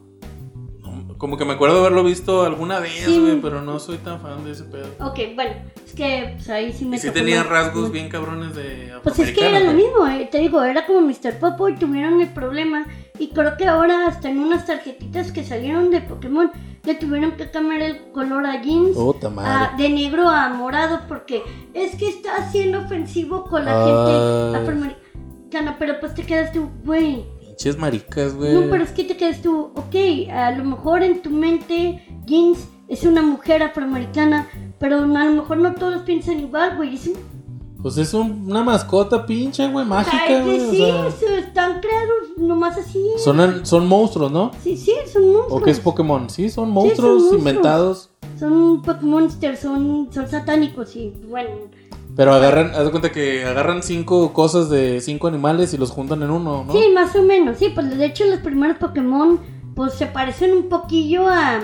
Como que me acuerdo de haberlo visto alguna vez, Sí. güey, pero no soy tan fan de ese pedo. Ok, bueno, es que pues ahí sí me Y sí tocó tenía rasgos bien cabrones de Pues es que era lo mismo, eh, te digo, era como Mr. Popo y tuvieron el problema. Y creo que ahora hasta en unas tarjetitas que salieron de Pokémon le tuvieron que cambiar el color a jeans. Puta a- de negro a morado porque es que está siendo ofensivo con la Ay. gente afroamericana. Pero pues te quedas tú, güey. Pinches maricas, güey. No, pero es que te quedas tú, ok, a lo mejor en tu mente jeans es una mujer afroamericana, pero a lo mejor no todos piensan igual, güey. Es un Pues es un- una mascota pinche, güey, mágica, güey. o sí, sea, se- están creados nomás así. son, son monstruos, ¿no? Sí, sí, son monstruos. ¿O qué es Pokémon? Sí, son monstruos monstruos. inventados. Son Pokémonsters, son, son satánicos y bueno. Pero agarran, haz de cuenta que agarran cinco cosas de cinco animales y los juntan en uno, ¿no? Sí, más o menos, sí, pues de hecho los primeros Pokémon pues se parecen un poquillo a,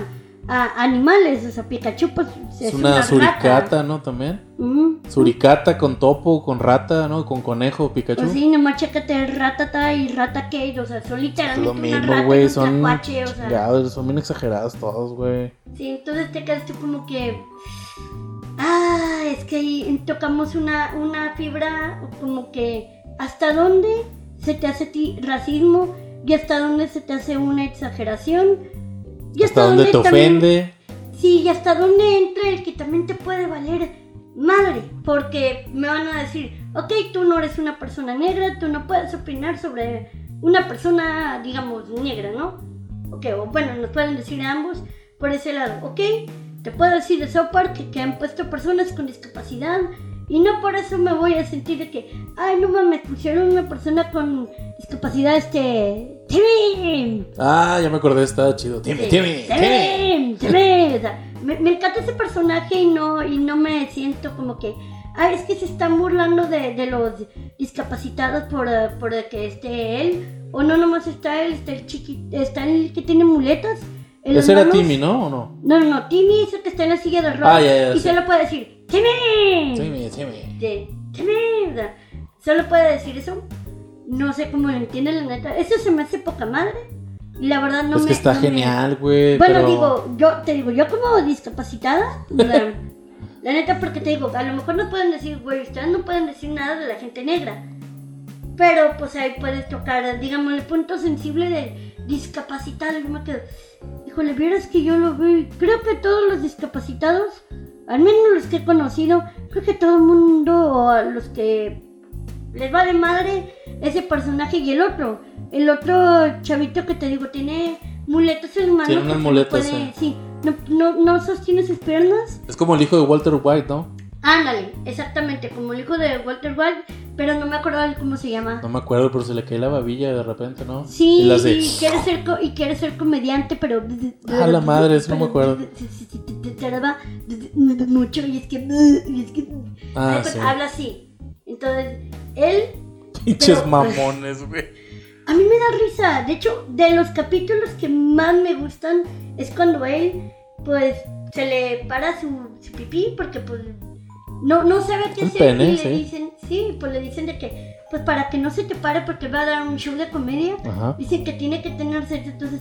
a animales, o sea, Pikachu pues es una suricata, ¿no? También. Ujú. Suricata con topo, con rata, ¿no? Con conejo, Pikachu. Pues sí, nomás chécate Ratata y Ratakade, o sea, son es literalmente lo una mismo, rata y güey. un Son o sea. chingados, son bien exagerados todos, güey. Sí, entonces te quedas tú como que. Ah, es que ahí tocamos una, una fibra como que. ¿Hasta dónde se te hace ti racismo? ¿Y hasta dónde se te hace una exageración? ¿Y Hasta dónde te también- ofende. Sí, y hasta dónde entra el que también te puede valer madre. Porque me van a decir, ok, tú no eres una persona negra, tú no puedes opinar sobre una persona, digamos, negra, ¿no? Ok, o bueno, nos pueden decir a ambos por ese lado, ok, te puedo decir de South Park que, han puesto personas con discapacidad y no por eso me voy a sentir de que, ay, no mames, pusieron una persona con discapacidad, este, Timmy. Ah, ya me acordé, estaba chido. Timmy, Sí. Timmy, Timmy. Timmy, Timmy. O sea, me, me encanta ese personaje y no, y no me siento como que. Ah, es que se están burlando de, de los discapacitados por, por que esté él. O no nomás está él, está el chiqui, está el que tiene muletas. Las Ese era. Timmy, ¿no? ¿O no? No, no, no, Timmy es el que está en la silla de ruedas. Ah, ya, ya, y sí. solo puede decir, Timmy. Timmy, Timmy. Timmy. O sea, solo puede decir eso. No sé cómo lo entiende la neta. Eso se me hace poca madre. Y la verdad no es me. que está no genial, güey. bueno, pero... digo, yo te digo, yo como discapacitada, la, la neta, porque te digo, a lo mejor no pueden decir, güey, ustedes no pueden decir nada de la gente negra. Pero pues ahí puedes tocar, digamos, el punto sensible de discapacitado. Yo me quedo, híjole, vieras que yo lo veo. Creo que todos los discapacitados, al menos los que he conocido, creo que todo el mundo, o a los que les va de madre ese personaje y el otro. El otro chavito que te digo tiene muletas en manos. Tiene unas muletas, puede- sí. No, no, no sostiene sus piernas. Es como el hijo de Walter White, ¿no? Ándale, exactamente, como el hijo de Walter White, pero no me acuerdo cómo se llama. No me acuerdo, pero se le cae la babilla de repente, ¿no? Sí, Y las de... y quiere ser co- y quiere ser comediante, pero Ah, la madre, eso no me acuerdo. Tarda mucho y es que y es que Ah, pues, sí. habla así. Entonces, él Pinches pero- mamones, güey. A mí me da risa. De hecho, de los capítulos que más me gustan es cuando él, pues, se le para su, su pipí porque, pues, no, no sabe qué hacer. pene, y le sí. dicen, sí, pues le dicen de que, pues para que no se te pare porque va a dar un show de comedia. Ajá. Dicen que tiene que tener sexo, entonces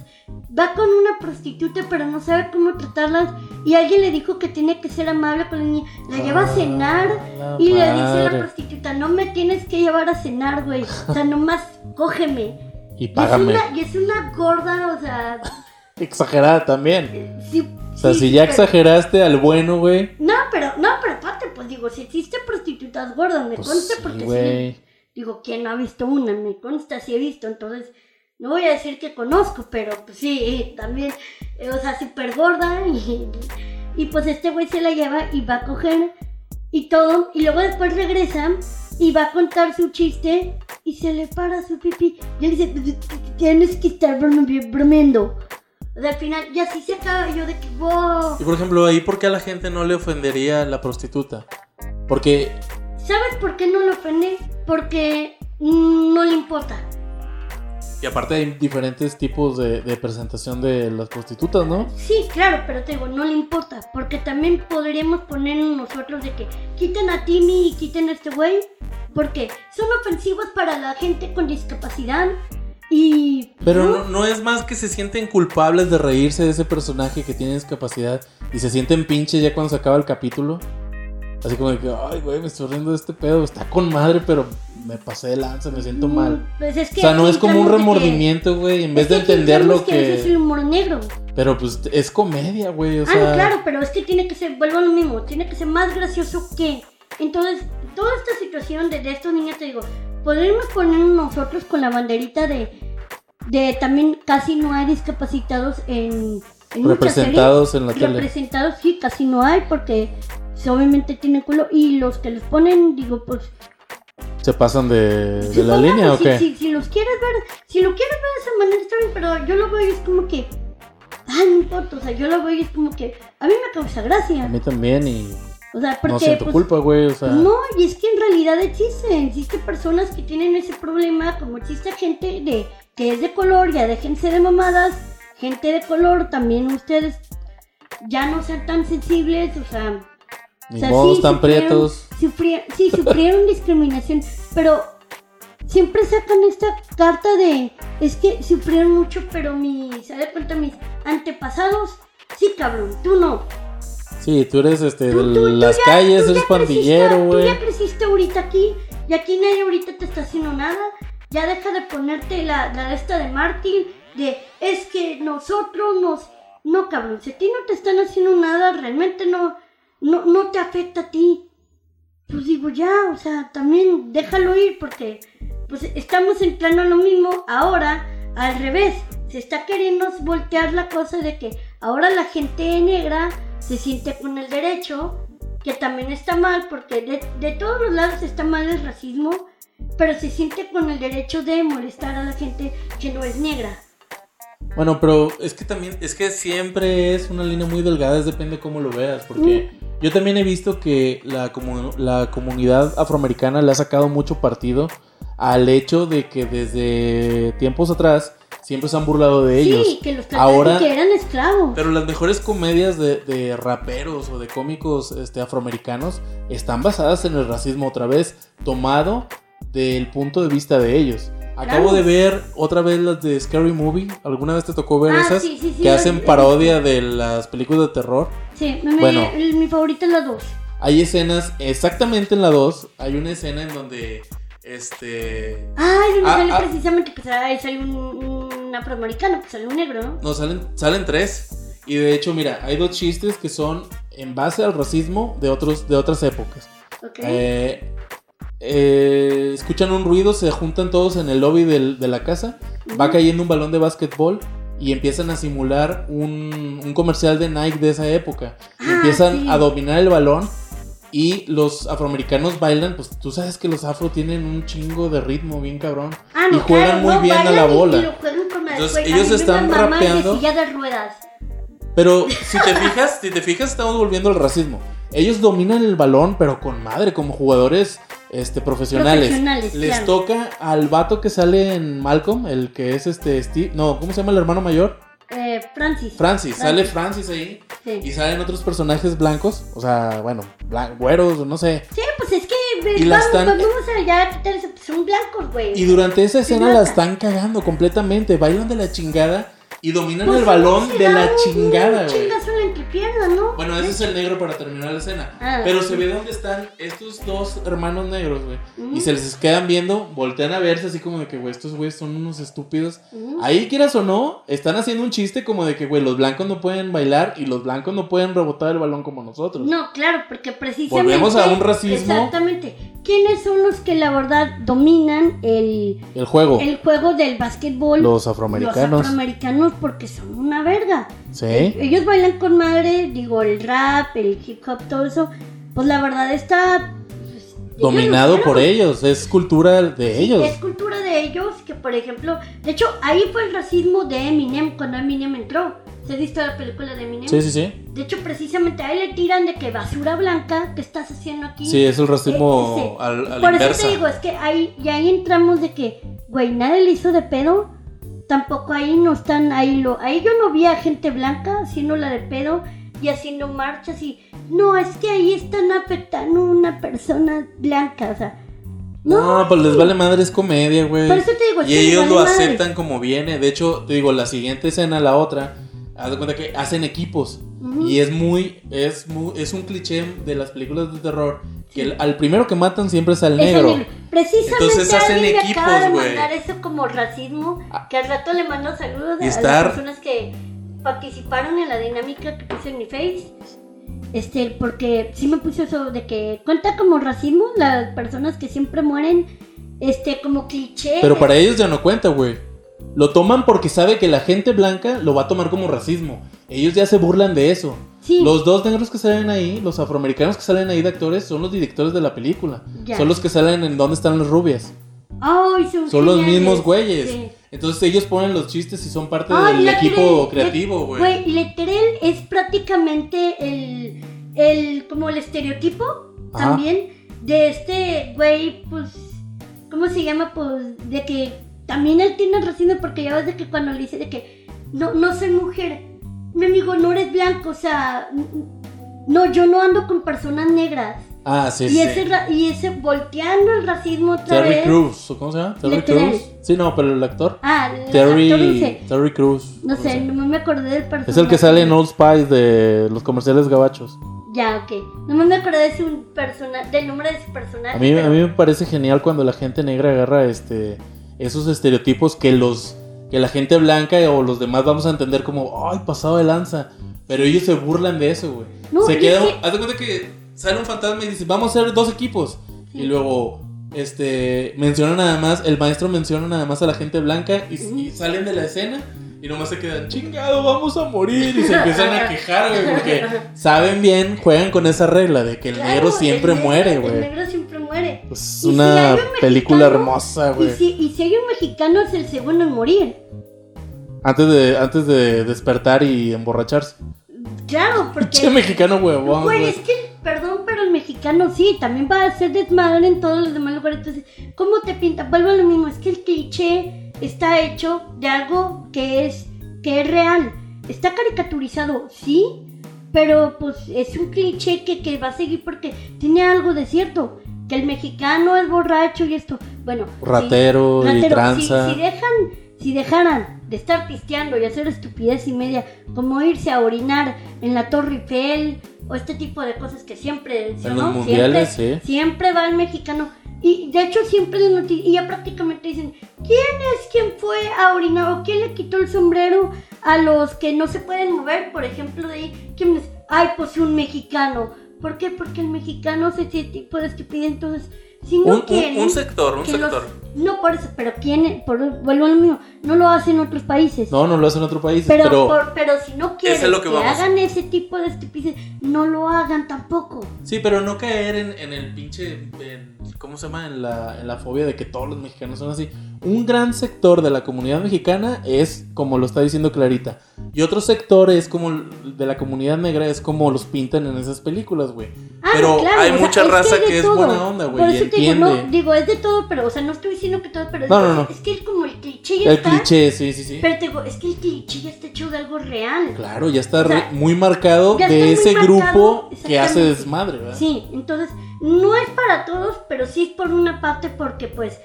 va con una prostituta pero no sabe cómo tratarlas y alguien le dijo que tiene que ser amable con la niña. La lleva a cenar Ah, y le dice a la prostituta, no me tienes que llevar a cenar, güey. O sea, nomás cógeme. Y Y es, págame. una, y es una gorda, o sea... Exagerada también. Sí, O sea, sí, si ya exageraste al bueno, güey. No, digo, si existe prostitutas gordas, me Pues consta porque sí, digo, ¿quién no ha visto una? Me consta, sí he visto, entonces, no voy a decir que conozco, pero pues sí, también, eh, o sea, súper gorda y, y pues este güey se la lleva y va a coger y todo, y luego después regresa y va a contar su chiste y se le para su pipí y él dice, tienes que estar brome- bromeando. O sea, al final, y así se acaba yo de que, wow. Y por ejemplo, ahí, ¿por qué a la gente no le ofendería la prostituta? Porque, ¿Sabes por qué no lo ofende? Porque no le importa. y aparte hay diferentes tipos de, de presentación de las prostitutas, ¿no? Sí, claro, pero te digo, no le importa. Porque también podríamos poner nosotros de que quiten a Timmy y quiten a este güey. Porque son ofensivos para la gente con discapacidad. Y. Pero ¿no? no, es más que se sienten culpables de reírse de ese personaje que tiene discapacidad y se sienten pinches ya cuando se acaba el capítulo. Así como de que, ay, güey, me estoy riendo de este pedo, está con madre, pero me pasé de lanza, me siento Mm, mal. Pues es que O sea, no es como un que- remordimiento, güey, en vez de que entender lo que... ese es el que... humor negro. Pero pues es comedia, güey, o ah, sea... no, claro, pero es que tiene que ser, vuelvo a lo mismo, tiene que ser más gracioso que. Entonces, toda esta situación de, de estos niños, te digo, podríamos poner nosotros con la banderita de, de también casi no hay discapacitados en, Representados en la tele. Representados, sí, casi no hay porque pues, obviamente tienen culo. Y los que los ponen, digo, pues. ¿Se pasan de, de la pongan, línea o qué? Si, si, si los quieres ver, si lo quieres ver de esa manera está bien, pero yo lo veo y es como que. Ah, no importa, o sea, yo lo veo y es como que. A mí me causa gracia. A mí también y O sea, porque. no siento pues, culpa, güey, o sea... No, y es que en realidad existen, existen personas que tienen ese problema, como existe gente de que es de color, ya déjense de mamadas, gente de color, también ustedes ya no sean tan sensibles, o sea, Ni o sea, sí están sufrieron- prietos. sí, sufrieron discriminación, pero siempre sacan esta carta de, es que sufrieron mucho, pero mi, se da cuenta, mis antepasados, sí cabrón, tú no. Sí, tú eres este, Tú- de tú- tú las ya- calles, eres pandillero, creciste- Tú güey. ya creciste ahorita aquí y aquí nadie ahorita te está haciendo nada. Ya deja de ponerte la, la de esta de Martín de es que nosotros nos... No, cabrón, si a ti no te están haciendo nada, realmente no, no, no te afecta a ti. Pues digo, ya, o sea, también déjalo ir porque pues estamos entrando a lo mismo ahora al revés. Se está queriendo voltear la cosa de que ahora la gente negra se siente con el derecho, que también está mal, porque de, de todos los lados está mal el racismo, pero se siente con el derecho de molestar a la gente que no es negra. Bueno, pero es que también, es que siempre es una línea muy delgada, es depende cómo lo veas, porque Mm. yo también he visto que la, comu- la comunidad afroamericana le ha sacado mucho partido al hecho de que desde tiempos atrás siempre se han burlado de ellos. Sí, que los Ahora- que eran esclavos. Pero las mejores comedias de, de raperos o de cómicos este, afroamericanos están basadas en el racismo otra vez, tomado del punto de vista de ellos. Acabo Claro. de ver otra vez las de Scary Movie. ¿Alguna vez te tocó ver Ah, esas? sí, sí, sí, que hacen parodia de las películas de terror. Sí, me- Bueno. el- mi favorita es la 2. Hay escenas, exactamente en la 2, hay una escena en donde este Ay, donde Ah, sale ah. precisamente que sale, sale un, un afroamericano, pues sale un negro, ¿no? No, salen, salen tres. Y de hecho, mira, hay dos chistes que son en base al racismo de, otros, de otras épocas. Ok. Eh, eh, escuchan un ruido, se juntan todos en el lobby del- de la casa, va cayendo un balón de básquetbol y empiezan a simular un, un comercial de Nike de esa época. Y Ah, empiezan sí. a dominar el balón y los afroamericanos bailan, pues tú sabes que los afro tienen un chingo de ritmo bien cabrón. Ah, y juegan muy no, bien a la y- bola. y con la- Entonces, ellos están rapeando. silla de ruedas. Pero si te fijas, si te fijas, estamos volviendo al racismo. Ellos dominan el balón, pero con madre, como jugadores este, profesionales. Profesionales, Les claro. toca al vato que sale en Malcolm, el que es este Steve. No, ¿cómo se llama el hermano mayor? Eh, Francis. Francis. Sale Francis ahí. Sí. Y salen otros personajes blancos. O sea, bueno, blan- güeros, no sé. Sí, pues es que Y la vamos, están- vamos a ya quitarse, pues, son blancos, güey. Y durante esa escena la están cagando completamente. Bailan de la chingada y dominan Pues el balón se de la chingada, güey. Entrepierna, ¿no? Bueno, ese es el negro para terminar la escena. Ah. Pero se ve dónde están estos dos hermanos negros, güey. Y se les quedan viendo, voltean a verse así como de que, güey, estos güeyes son unos estúpidos. Ujú. Ahí, quieras o no, están haciendo un chiste como de que, güey, los blancos no pueden bailar y los blancos no pueden rebotar el balón como nosotros. No, claro, porque precisamente. Volvemos a un racismo. Exactamente. ¿Quiénes son los que la verdad dominan el, El juego, el juego del básquetbol? los afroamericanos. Los afroamericanos porque son una verga. Sí. Ellos bailan con madre, digo, el rap, el hip hop, todo eso. Pues la verdad está. pues, Dominado por ellos, es cultura de ellos. Es cultura de ellos que, por ejemplo, de hecho, ahí fue el racismo de Eminem cuando Eminem entró. ¿Se ha visto la película de Eminem? Sí, sí, sí. De hecho, precisamente a él le tiran de que basura blanca, ¿qué estás haciendo aquí? Sí, es el racismo Eh, al, a la Por inversa. eso te digo, es que ahí, y ahí entramos de que, güey, nadie le hizo de pedo. Tampoco ahí no están, ahí lo, ahí yo no vi a gente blanca haciendo la de pedo y haciendo marchas y, no, es que ahí están afectando a una persona blanca, o sea, no, No, pues les vale madre, es comedia, güey. Por eso te digo, Y que ellos vale lo madre. aceptan como viene. De hecho, te digo, la siguiente escena, la otra, haz de cuenta que hacen equipos. Ujú. Y es muy, es muy, es un cliché de las películas de terror. Que el- al primero que matan siempre es al Es el negro. negro. Precisamente Entonces hacen alguien equipos, acaba de mandar eso como racismo, Ah. que al rato le mando saludos Y a estar- las personas que participaron en la dinámica que puse en mi face. Este, porque sí me puso eso de que cuenta como racismo las personas que siempre mueren, este, como cliché. Pero para ellos ya no cuenta, güey. Lo toman porque sabe que la gente blanca lo va a tomar como racismo. Ellos ya se burlan de eso. Sí. Los dos negros que salen ahí, los afroamericanos que salen ahí de actores, son los directores de la película. Ya. Son los que salen en Dónde están las rubias. Ay, son, Son los mismos güeyes. Sí. Entonces ellos ponen los chistes y son parte Ay, del equipo creativo, güey. Güey, Leterel es prácticamente el, el, como el estereotipo Ajá. también de este güey, pues, ¿cómo se llama? Pues, de que también él tiene racismo porque ya ves de que cuando le dice de que no, no soy mujer, mi amigo, no eres blanco, o sea, no, yo no ando con personas negras. Ah, sí, y, sí. ese, y ese volteando el racismo otra Terry vez. Crews, ¿o ¿cómo se llama? Terry. Crews. Sí, no, pero el actor. Ah, el actor Terry, dice, Terry Crews. no ¿cómo sé, no me acordé del personaje. Es el que sale en Old Spice de los comerciales gabachos. Ya, ok. No me acordé de su persona, del nombre de su personaje. A mí, a mí me parece genial cuando la gente negra agarra este esos estereotipos que los que la gente blanca o los demás vamos a entender como, ay, pasado de lanza. Pero ellos se burlan de eso, güey. No, se y quedan, es que- haz de cuenta que sale un fantasma y dice, vamos a hacer dos equipos. Sí. Y luego, este, menciona nada más, el maestro menciona nada más a la gente blanca y, y salen de la escena y nomás se quedan, chingado, vamos a morir. Y se empiezan a quejar, güey, porque saben bien, juegan con esa regla de que el Claro, negro siempre el negro- muere, El güey. negro siempre muere. Pues si una película mexicano, hermosa, Y güey. si, y si hay un mexicano es el segundo en morir. Antes de, antes de despertar y emborracharse. Claro, porque... Che mexicano huevón, Güey, güey. es que, el mexicano sí, también va a ser desmadre en todos los demás lugares. Entonces, ¿cómo te pinta? Vuelvo a lo mismo, es que el cliché está hecho de algo que es, que es real. Está caricaturizado, sí, pero pues es un cliché que, que va a seguir porque tiene algo de cierto. Que el mexicano es borracho y esto. Bueno, Ratero y Ratero, tranza. Si, si dejan, si dejaran de estar pisteando y hacer estupidez y media, como irse a orinar en la Torre Eiffel o este tipo de cosas que siempre En los ¿no? mundiales, siempre, sí. siempre va el mexicano. Y de hecho siempre la noti- y ya prácticamente dicen, ¿quién es quien fue a orinar o quién le quitó el sombrero a los que no se pueden mover? Por ejemplo, de ahí, ¿quién es? Ay, pues un mexicano. ¿Por qué? Porque el mexicano hace ese tipo de estupidez. Entonces, si no Un- un- quieren... un sector, un los- sector. No por eso, pero quién, por, vuelvo a lo mismo, no lo hacen otros países. No, no lo hacen en otro país. pero, Pero, por- pero si no quieren es lo que que, hagan ese tipo de estupidez, no lo hagan tampoco. sí, pero no caer en, en el pinche. en- ¿Cómo se llama? En la, en la fobia de que todos los mexicanos son así. Un gran sector de la comunidad mexicana es como lo está diciendo Clarita. Y otro sector es como de la comunidad negra, es como los pintan en esas películas, güey. Ah, Pero claro, hay sea, mucha es raza que es todo. buena onda, güey, Por y eso te digo, entiende. no, digo, es de todo, pero, o sea, no estoy diciendo que todo, pero No, es, no, no. es que es como el cliché ya El está. cliché, sí, sí, sí. Pero te digo, es que el cliché ya está hecho de algo real. Claro, ya está O sea, re- muy marcado de ese marcado, grupo que hace desmadre, ¿verdad? Sí, entonces, no es para todos, pero sí es por una parte porque, pues,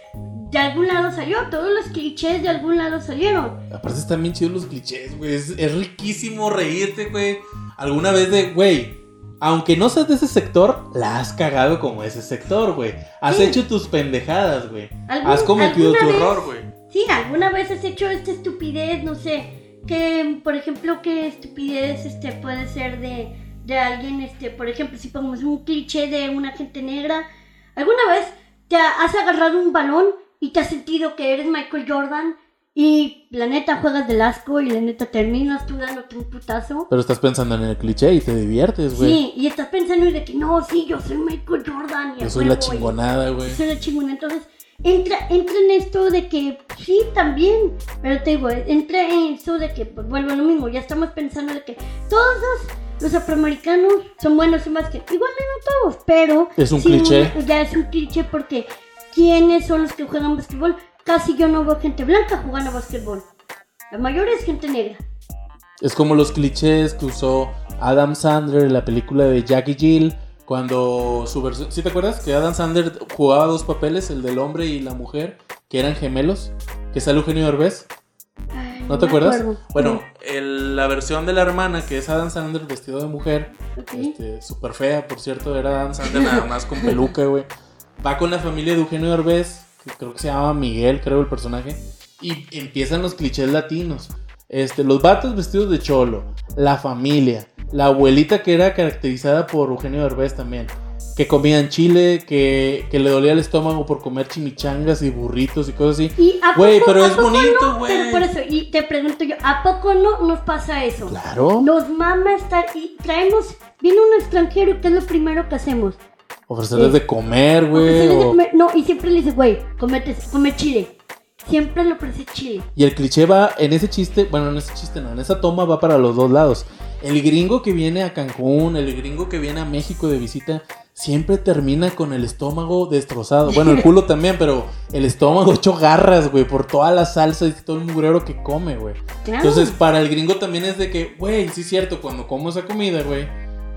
de algún lado salió. Todos los clichés de algún lado salieron. Aparte están bien chidos los clichés, güey. Es, es riquísimo reírte, güey. Alguna vez de, güey, aunque no seas de ese sector, la has cagado como ese sector, güey. Has Sí. hecho tus pendejadas, güey. Has cometido tu vez- error, güey. Sí, alguna vez has hecho esta estupidez, no sé, que, por ejemplo, qué estupidez este, puede ser de, de alguien, este, por ejemplo, si ponemos un cliché de una gente negra, ¿alguna vez te has agarrado un balón y te has sentido que eres Michael Jordan y la neta juegas del asco y la neta terminas tú dándote un putazo? Pero estás pensando en el cliché y te diviertes, güey. Sí, y estás pensando de que no, sí, yo soy Michael Jordan y Yo soy la chingonada, güey. soy la chingona. Entonces, entra, entra en esto de que sí, también. Pero te digo, entra en eso de que, pues vuelvo a lo mismo. Ya estamos pensando de que todos los, los afroamericanos son buenos y más que. Igual no todos, pero. Es un sí, cliché. ya es un cliché porque. ¿Quiénes son los que juegan basquetbol? Casi yo no veo gente blanca jugando basquetbol. La mayoría es gente negra. Es como los clichés que usó Adam Sandler en la película de Jackie Jill. Cuando su versión. ¿Sí te acuerdas? Que Adam Sandler jugaba dos papeles, el del hombre y la mujer, que eran gemelos. Que sale Eugenio Derbez. Ay, ¿No te acuerdas? acuerdo. Bueno, el- la versión de la hermana, que es Adam Sandler vestido de mujer, Ok. este, súper fea, por cierto, era Adam Sandler nada más con peluca, güey. Va con la familia de Eugenio Derbez, que creo que se llama Miguel, creo el personaje, y empiezan los clichés latinos. Este, los vatos vestidos de cholo, la familia, la abuelita que era caracterizada por Eugenio Derbez también, que comían chile, que, que le dolía el estómago por comer chimichangas y burritos y cosas así. Güey, pero a es poco bonito, no? güey. Pero por eso, y te pregunto yo, ¿a poco no nos pasa eso? Claro. Nos mama estar y traemos, viene un extranjero ¿qué es lo primero que hacemos? Ofrecerles de comer, güey. Ofrecerles de o- comer- No, y siempre le dices, güey, comete, come chile. Siempre le ofrece chile. Y el cliché va en ese chiste, bueno, en ese chiste no, en esa toma va para los dos lados. El gringo que viene a Cancún, el gringo que viene a México de visita, siempre termina con el estómago destrozado. Bueno, el culo también, pero el estómago hecho garras, güey, por toda la salsa y todo el mugrero que come, güey. Claro. Entonces, para el gringo también es de que, güey, sí es cierto, cuando como esa comida, güey,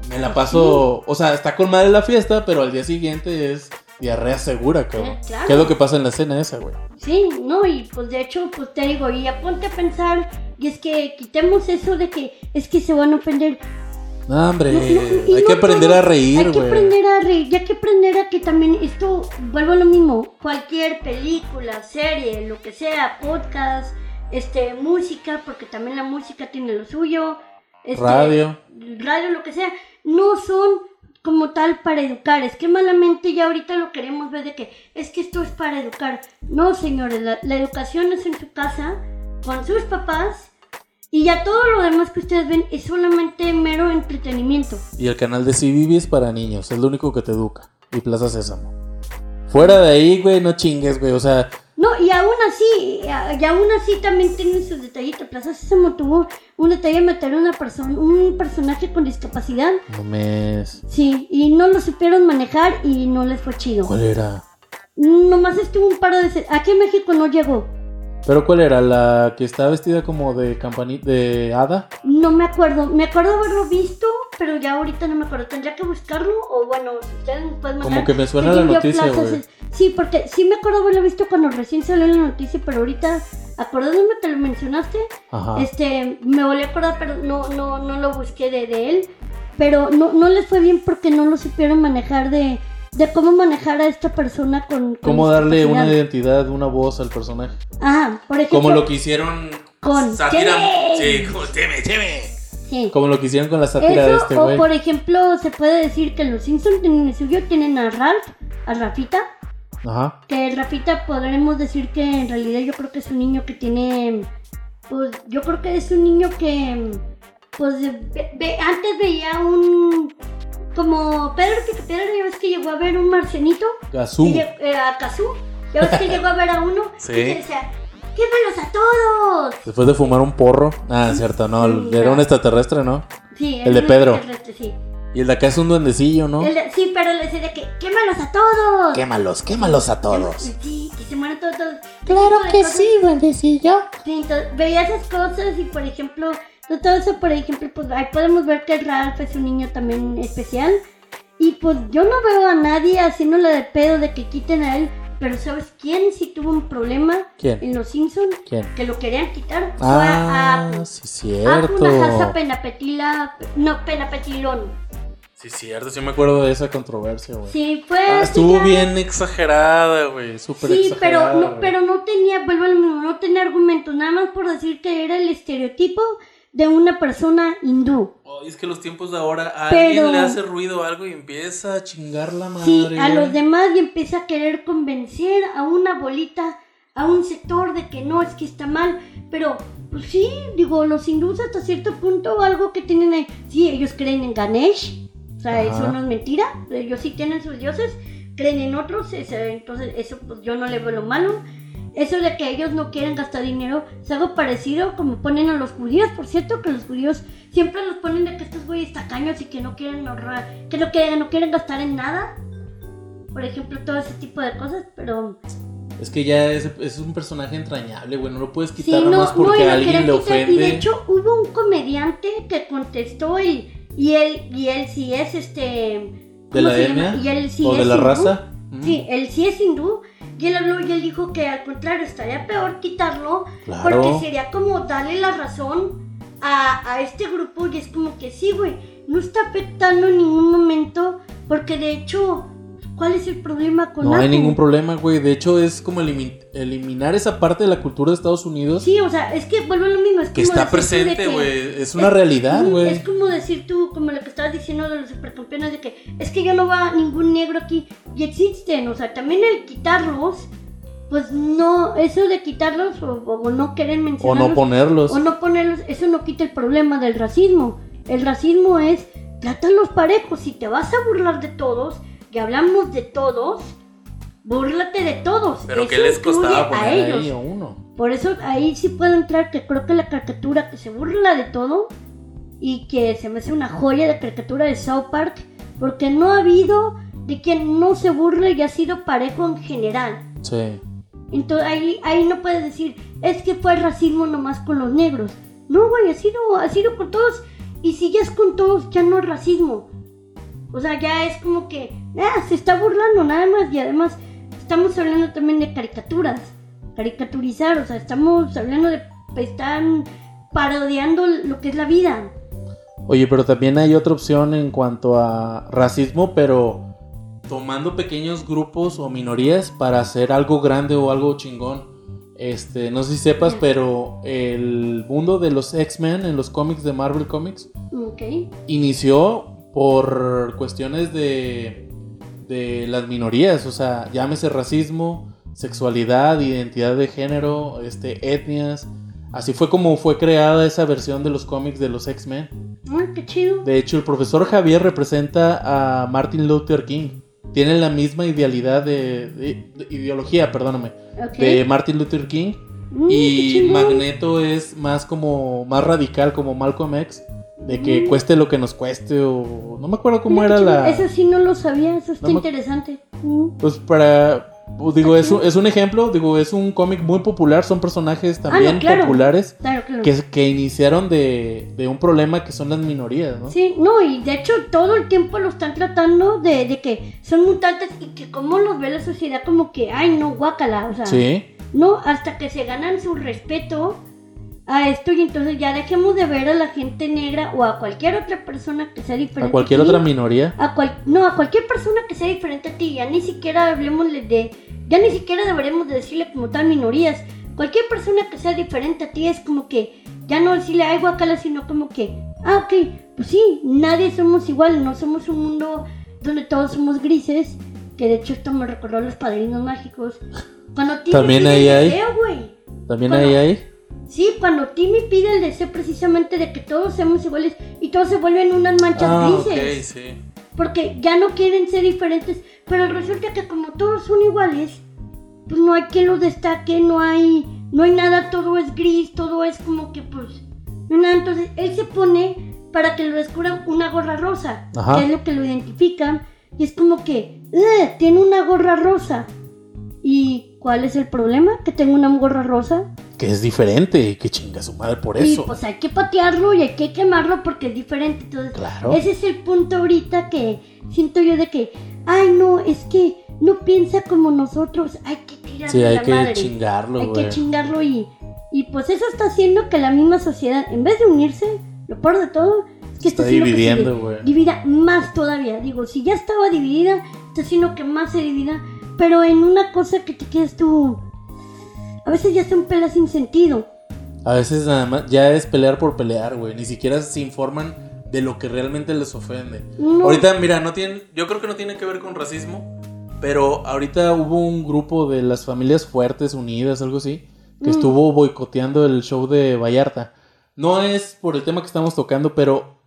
me la paso, o sea, está con madre la fiesta, pero al día siguiente es diarrea segura, cabrón. Eh, claro. ¿Qué es lo que pasa en la cena esa, güey? Sí, no, y pues de hecho, pues te digo, y aponte a pensar, y es que quitemos eso de que es que se van a ofender. No, hombre, No, no, y hay no que aprender todo. a reír, Hay que güey. aprender a reír, ya que aprender a que también esto, vuelvo a lo mismo, cualquier película, serie, lo que sea, podcast, este, música, porque también la música tiene lo suyo. este, Radio. Radio, lo que sea, no son como tal para educar. Es que malamente ya ahorita lo queremos ver de que es que esto es para educar. No, señores, la, educación es en su casa, con sus papás, y ya todo lo demás que ustedes ven es solamente mero entretenimiento. Y el canal de CBB es para niños, es lo único que te educa. Y Plaza Sésamo. Fuera de ahí, güey, no chingues, güey. O sea, No, y aún así, a- y aún así también tiene sus detallitos. Plaza Sésamo tuvo un detalle de meter una persona, un personaje con discapacidad. no me. Sí, y no lo supieron manejar y no les fue chido. ¿Cuál era? Nomás estuvo un par de. Aquí en México no llegó. ¿Pero cuál era? ¿La que está vestida como de campanita, de hada? No me acuerdo. Me acuerdo haberlo visto, pero ya ahorita no me acuerdo. Tendría que buscarlo o bueno, si ustedes me pueden. Como que me suena la noticia, güey. Sí, porque sí me acuerdo haberlo visto cuando recién salió la noticia, pero ahorita, acordándome que lo mencionaste, Ajá. este, me volví a acordar, pero no, no, no lo busqué de, de él. Pero no, no les fue bien porque no lo supieron manejar de, de cómo manejar a esta persona con. con ¿Cómo darle una identidad, una voz al personaje? Ajá, por ejemplo. Como lo que hicieron. Con Sátira. Sí, como Cheme, Cheme. Sí. Como lo que hicieron con la sátira de este o güey. por ejemplo, se puede decir que los Simpsons tienen el suyo, tienen a Ralph, a Rafita, Ajá. que Rafita podremos decir que en realidad yo creo que es un niño que tiene, pues yo creo que es un niño que, pues ve- ve- antes veía un, como Pedro Picapiedra, ya ves que llegó a ver un marcianito, Gazú. y lle- eh, a Kazú, ya ves que llegó a ver a uno, Sí. y decía, ¡quémalos a todos! Después de fumar un porro. Ah, cierto, no. Era un extraterrestre, ¿no? Sí, El de Pedro. extraterrestre, sí. Y el de acá es un duendecillo, ¿no? El de- sí, pero le decía de que quémalos a todos. Quémalos, quémalos a todos. Sí, que se mueran todos. todos. Claro que cosas. sí, duendecillo. Sí, entonces, veía esas cosas y por ejemplo, de todo eso, por ejemplo, pues ahí podemos ver que Ralph es un niño también especial. Y pues yo no veo a nadie haciéndole de pedo de que quiten a él, pero ¿sabes quién sí tuvo un problema ¿Quién? en Los Simpsons? ¿Quién? Que lo querían quitar. Fue a Ah, Apu. sí, cierto. Penapetila, no, Penapetilón. Sí, cierto, sí me acuerdo de esa controversia, güey. Sí, fue... Ah, sí, estuvo ya- bien exagerada, güey. Súper Sí, exagerada. pero no, pero no tenía, vuelvo a lo mismo, no tenía argumentos, nada más por decir que era el estereotipo de una persona hindú. Ay, es que los tiempos de ahora a Pero- alguien le hace ruido algo y empieza a chingar la madre. Sí, a los demás y empieza a querer convencer a una bolita, a un sector de que no, es que está mal. Pero, pues sí, digo, los hindús hasta cierto punto, algo que tienen ahí, sí, ellos creen en Ganesh, o sea, Ajá. eso no es mentira, ellos sí tienen sus dioses, creen en otros, ese- entonces eso pues yo no le veo lo malo. Eso de que ellos no quieren gastar dinero es algo parecido como ponen a los judíos, por cierto, que los judíos siempre los ponen de que estos güeyes tacaños y que no quieren ahorrar, que no quieren, no quieren gastar en nada. Por ejemplo, todo ese tipo de cosas, pero Es que ya es, es un personaje entrañable, güey. No lo puedes sí, quitar no, nomás no, porque lo a alguien le ofende. Y de hecho hubo un comediante que contestó y, y él, y él sí es este ¿De ¿cómo la etnia? Y él sí ¿O es de la hindú. raza? Mm, Sí, él sí es hindú. Y él habló y él dijo que al contrario estaría peor quitarlo Claro. porque sería como darle la razón a, a este grupo y es como que sí, güey, no está afectando en ningún momento porque de hecho, ¿cuál es el problema con No hay ningún problema, güey. De hecho, es como elimi- eliminar esa parte de la cultura de Estados Unidos Sí, o sea, es que vuelvo a lo mismo. Es que como está presente, güey. Es una realidad, güey. Es como decir tú, como lo que estabas diciendo de los supercampeones, de que es que yo no va ningún negro aquí y existen, o sea, también el quitarlos, pues no, eso de quitarlos o, o no querer O mencionarlos no ponerlos. o no ponerlos, eso no quita el problema del racismo. El racismo es trátalos parejos, si te vas a burlar de todos, y hablamos de todos, búrlate de todos. Pero Eso ¿qué les costaba a poner ellos. ahí a uno? Por eso ahí sí puedo entrar que creo que la caricatura que se burla de todo y que se me hace una joya de caricatura de South Park porque no ha habido de quien no se burle y ha sido parejo en general. Sí. Entonces ahí, ahí no puedes decir, es que fue racismo nomás con los negros. No, güey, ha sido, ha sido con todos. Y si ya es con todos, ya no es racismo. O sea, ya es como que, ah, se está burlando nada más. Y además, estamos hablando también de caricaturas. Caricaturizar, o sea, estamos hablando de, están parodiando lo que es la vida. Oye, pero también hay otra opción en cuanto a racismo, pero tomando pequeños grupos o minorías para hacer algo grande o algo chingón. Este, no sé si sepas, pero el mundo de los X-Men en los cómics de Marvel Comics Ok. inició por cuestiones de, de las minorías, o sea, llámese racismo, sexualidad, identidad de género, este, etnias. Así fue como fue creada esa versión de los cómics de los X-Men. Qué chido. De hecho, el profesor Javier representa a Martin Luther King. Tienen la misma idealidad de, de- de- ideología, perdóname, de Martin Luther King. Mm, Y. Magneto es más como más radical como Malcolm X, de que Mm. cueste lo que nos cueste o no me acuerdo cómo Mira era la. Eso sí no lo sabía, eso está No interesante. Pues para pues, digo es un, es un ejemplo, digo es un cómic muy popular, son personajes Ah, no, también claro. populares Claro, claro. que, que iniciaron de, de un problema que son las minorías, ¿no? Sí, no, y de hecho todo el tiempo lo están tratando de, de que son mutantes y que como los ve la sociedad como que, ay, no, guácala, o sea, Sí. no, hasta que se ganan su respeto a esto y entonces ya dejemos de ver a la gente negra o a cualquier otra persona que sea diferente. A cualquier ti, otra minoría. a cual- no, a cualquier persona que sea diferente a ti, ya ni siquiera hablemos de, ya ni siquiera deberemos de decirle como tal minorías. Cualquier persona que sea diferente a ti es como que ya no decirle ay guacala, sino como que, ah, ok, pues sí, nadie somos iguales, no somos un mundo donde todos somos grises, que de hecho esto me recordó a los padrinos mágicos. Cuando Timmy También ahí hay. deseo. También ahí hay. Sí, cuando Timmy pide el deseo precisamente de que todos seamos iguales y todos se vuelven unas manchas Ah, grises sí. porque ya no quieren ser diferentes, pero resulta que como todos son iguales, pues no hay quien los destaque, no hay, no hay nada, todo es gris, todo es como que pues, no entonces él se pone para que lo descubran una gorra rosa, Ajá. que es lo que lo identifican. Y es como que, "Ugh, tiene una gorra rosa. ¿Y cuál es el problema? Que tenga una gorra rosa. Que es diferente, que chinga su madre por Y eso. pues hay que patearlo y hay que quemarlo porque es diferente. Entonces, Claro. ese es el punto ahorita que siento yo de que, ay no, es que no piensa como nosotros, hay que tirarle Sí, hay la que madre. chingarlo, hay güey. que chingarlo y, y pues eso está haciendo que la misma sociedad, en vez de unirse, lo peor de todo, es que Está que se dividiendo, di- güey. Divida más todavía. Digo, si ya estaba dividida, está haciendo que más se divida, pero en una cosa que te quedas tú, a veces ya son pelas sin sentido. A veces nada más ya es pelear por pelear, güey. Ni siquiera se informan de lo que realmente les ofende. No. Ahorita, mira, no tienen, yo creo que no tiene que ver con racismo, pero ahorita hubo un grupo de las familias fuertes unidas, algo así, que Mm. estuvo boicoteando el show de Vallarta. No es por el tema que estamos tocando, pero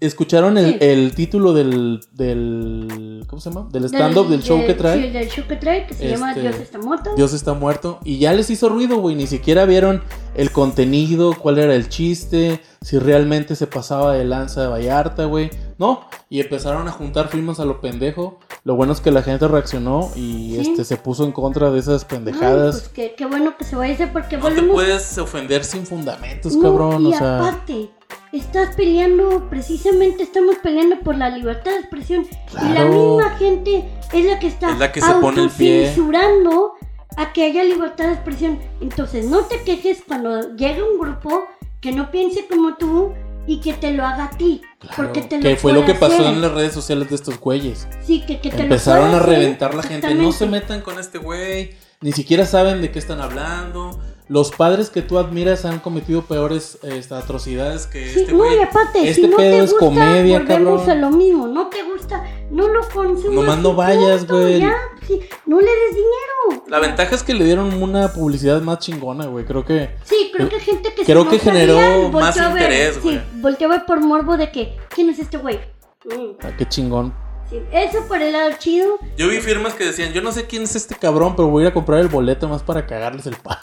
escucharon el, Sí. el título del, del, ¿cómo se llama? Del stand-up del, show que trae. Sí, del show que trae, que se llama Este, Dios está muerto. Dios está muerto. Y ya les hizo ruido, güey. Ni siquiera vieron el contenido, cuál era el chiste, si realmente se pasaba de lanza de Vallarta, güey. No. Y empezaron a juntar firmas a lo pendejo. Lo bueno es que la gente reaccionó y Sí. este se puso en contra de esas Ay, pendejadas. pues qué, qué bueno que se vaya a hacer porque no te volvemos. puedes ofender sin fundamentos, No, cabrón. y o sea, aparte, estás peleando, precisamente estamos peleando por la libertad de expresión. Y la misma gente es la que está Es la que se pone el pie. autocensurando a que haya libertad de expresión. Entonces, no te quejes cuando llega un grupo que no piense como tú y que te lo haga a ti. claro, porque te lo que fue lo que pasó en las redes sociales de estos güeyes. Sí, que, que te Empezaron a hacer, reventar la gente. No se metan con este güey. Ni siquiera saben de qué están hablando. Los padres que tú admiras han cometido peores este, atrocidades que Sí, este no, y aparte, Este si no pedo te es comedia, cabrón. a lo mismo. No te gusta, no lo consumas. Nomás no vayas, güey. sí, no le des dinero. La ventaja es que le dieron una publicidad más chingona, güey. Creo que. Sí, creo que gente que Creo si que generó más interés, güey. Sí, por morbo de que, ¿quién es este güey? Mm, ah, qué chingón. Sí, eso por el lado chido. Yo vi firmas que decían: Yo no sé quién es este cabrón, pero voy a ir a comprar el boleto más para cagarles el palo.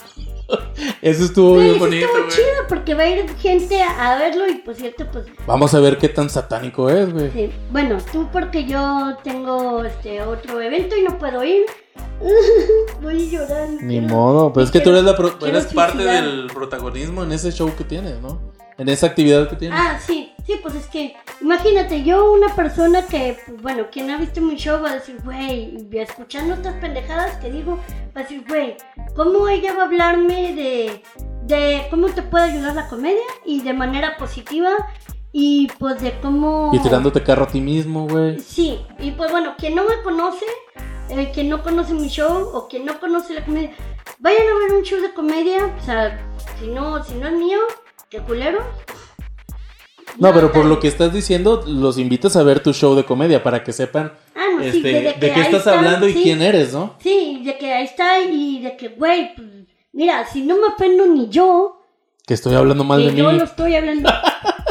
Eso estuvo bien eso bonito, estuvo güey. chido porque va a ir gente a, a verlo y por cierto, pues Vamos a ver qué tan satánico es, güey. sí. Bueno, tú porque yo tengo este otro evento y no puedo ir. Voy llorando. Ni quiero- modo, pero es que tú eres, la pro- eres parte del protagonismo en ese show que tienes, ¿no? En esa actividad que tienes. Ah, sí, sí, pues es que, imagínate, yo una persona que, pues, bueno, quien ha visto mi show va a decir, güey, escuchando estas pendejadas que digo, va a decir, güey, ¿cómo ella va a hablarme de, de cómo te puede ayudar la comedia? Y de manera positiva, y pues de cómo... Y tirándote carro a ti mismo, güey. Sí, y pues bueno, quien no me conoce, eh, quien no conoce mi show o quien no conoce la comedia, vayan a ver un show de comedia, o sea, si no, si no es mío, qué culero. No, pero por lo que estás diciendo, los invitas a ver tu show de comedia para que sepan Ah, no, sí, este, de, de, que qué ahí estás está, hablando y sí. quién eres, ¿no? Sí, de que ahí está y de que, güey, pues, mira, si no me ofendo ni yo, Que estoy hablando mal que de yo mí. lo estoy hablando.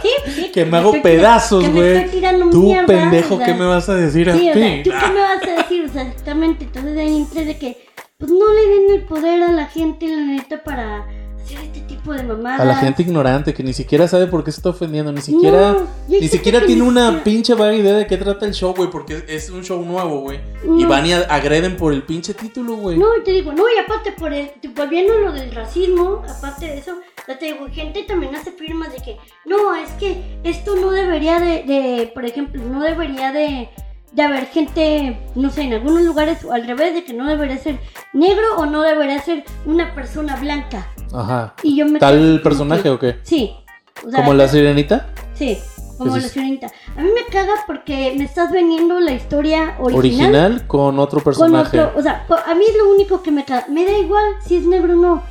Sí, sí. Que me hago pedazos, güey. Tú, mierda, pendejo, o sea, ¿qué me vas a decir a Sí, o ti? sea, ¿tú qué me vas a decir? O sea, exactamente. Entonces ahí entré de que, pues no le den el poder a la gente, la neta, para hacer este tipo de mamadas. A la gente ignorante que ni siquiera sabe por qué se está ofendiendo, ni siquiera, No, ni siquiera tiene una pinche vaga idea de qué trata el show, güey, porque es un show nuevo, güey. Y van y agreden por el pinche título, güey. No, y te digo, no, y aparte, por el, volviendo a lo del racismo, aparte de eso, te digo, gente también hace firmas de que, no, es que esto no debería de, de por ejemplo, no debería de, de haber gente, no sé, en algunos lugares, al revés, de que no debería ser negro o no debería ser una persona blanca. Ajá. Y yo me ¿Tal personaje que- o qué? Sí. O sea, ¿Como la sirenita? Sí, como ¿Qué la sirenita. A mí me caga porque me estás vendiendo la historia original. Original con otro con personaje. otro, o sea, a mí es lo único que me caga. Me da igual si es negro o no.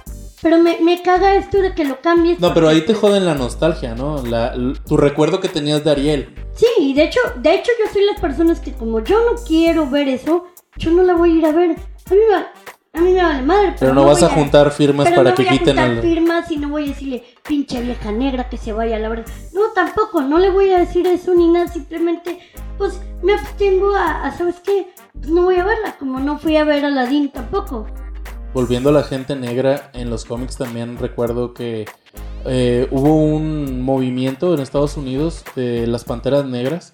Pero me, me caga esto de que lo cambies. No, pero ahí te joden la nostalgia, ¿no? La, tu recuerdo que tenías de Ariel. Sí, y de hecho, de hecho yo soy las personas que como yo no quiero ver eso, yo no la voy a ir a ver. A mí me, va- a mí me vale madre. Pero no vas a juntar firmas pero para no que voy a quiten juntar al... firmas y no voy a decirle pinche vieja negra que se vaya a la verdad. No, tampoco, no le voy a decir eso ni nada, simplemente pues me abstengo a, a, ¿sabes qué? Pues no voy a verla, como no fui a ver a Aladdin tampoco. Volviendo a la gente negra, en los cómics también recuerdo que eh, hubo un movimiento en Estados Unidos de las Panteras Negras,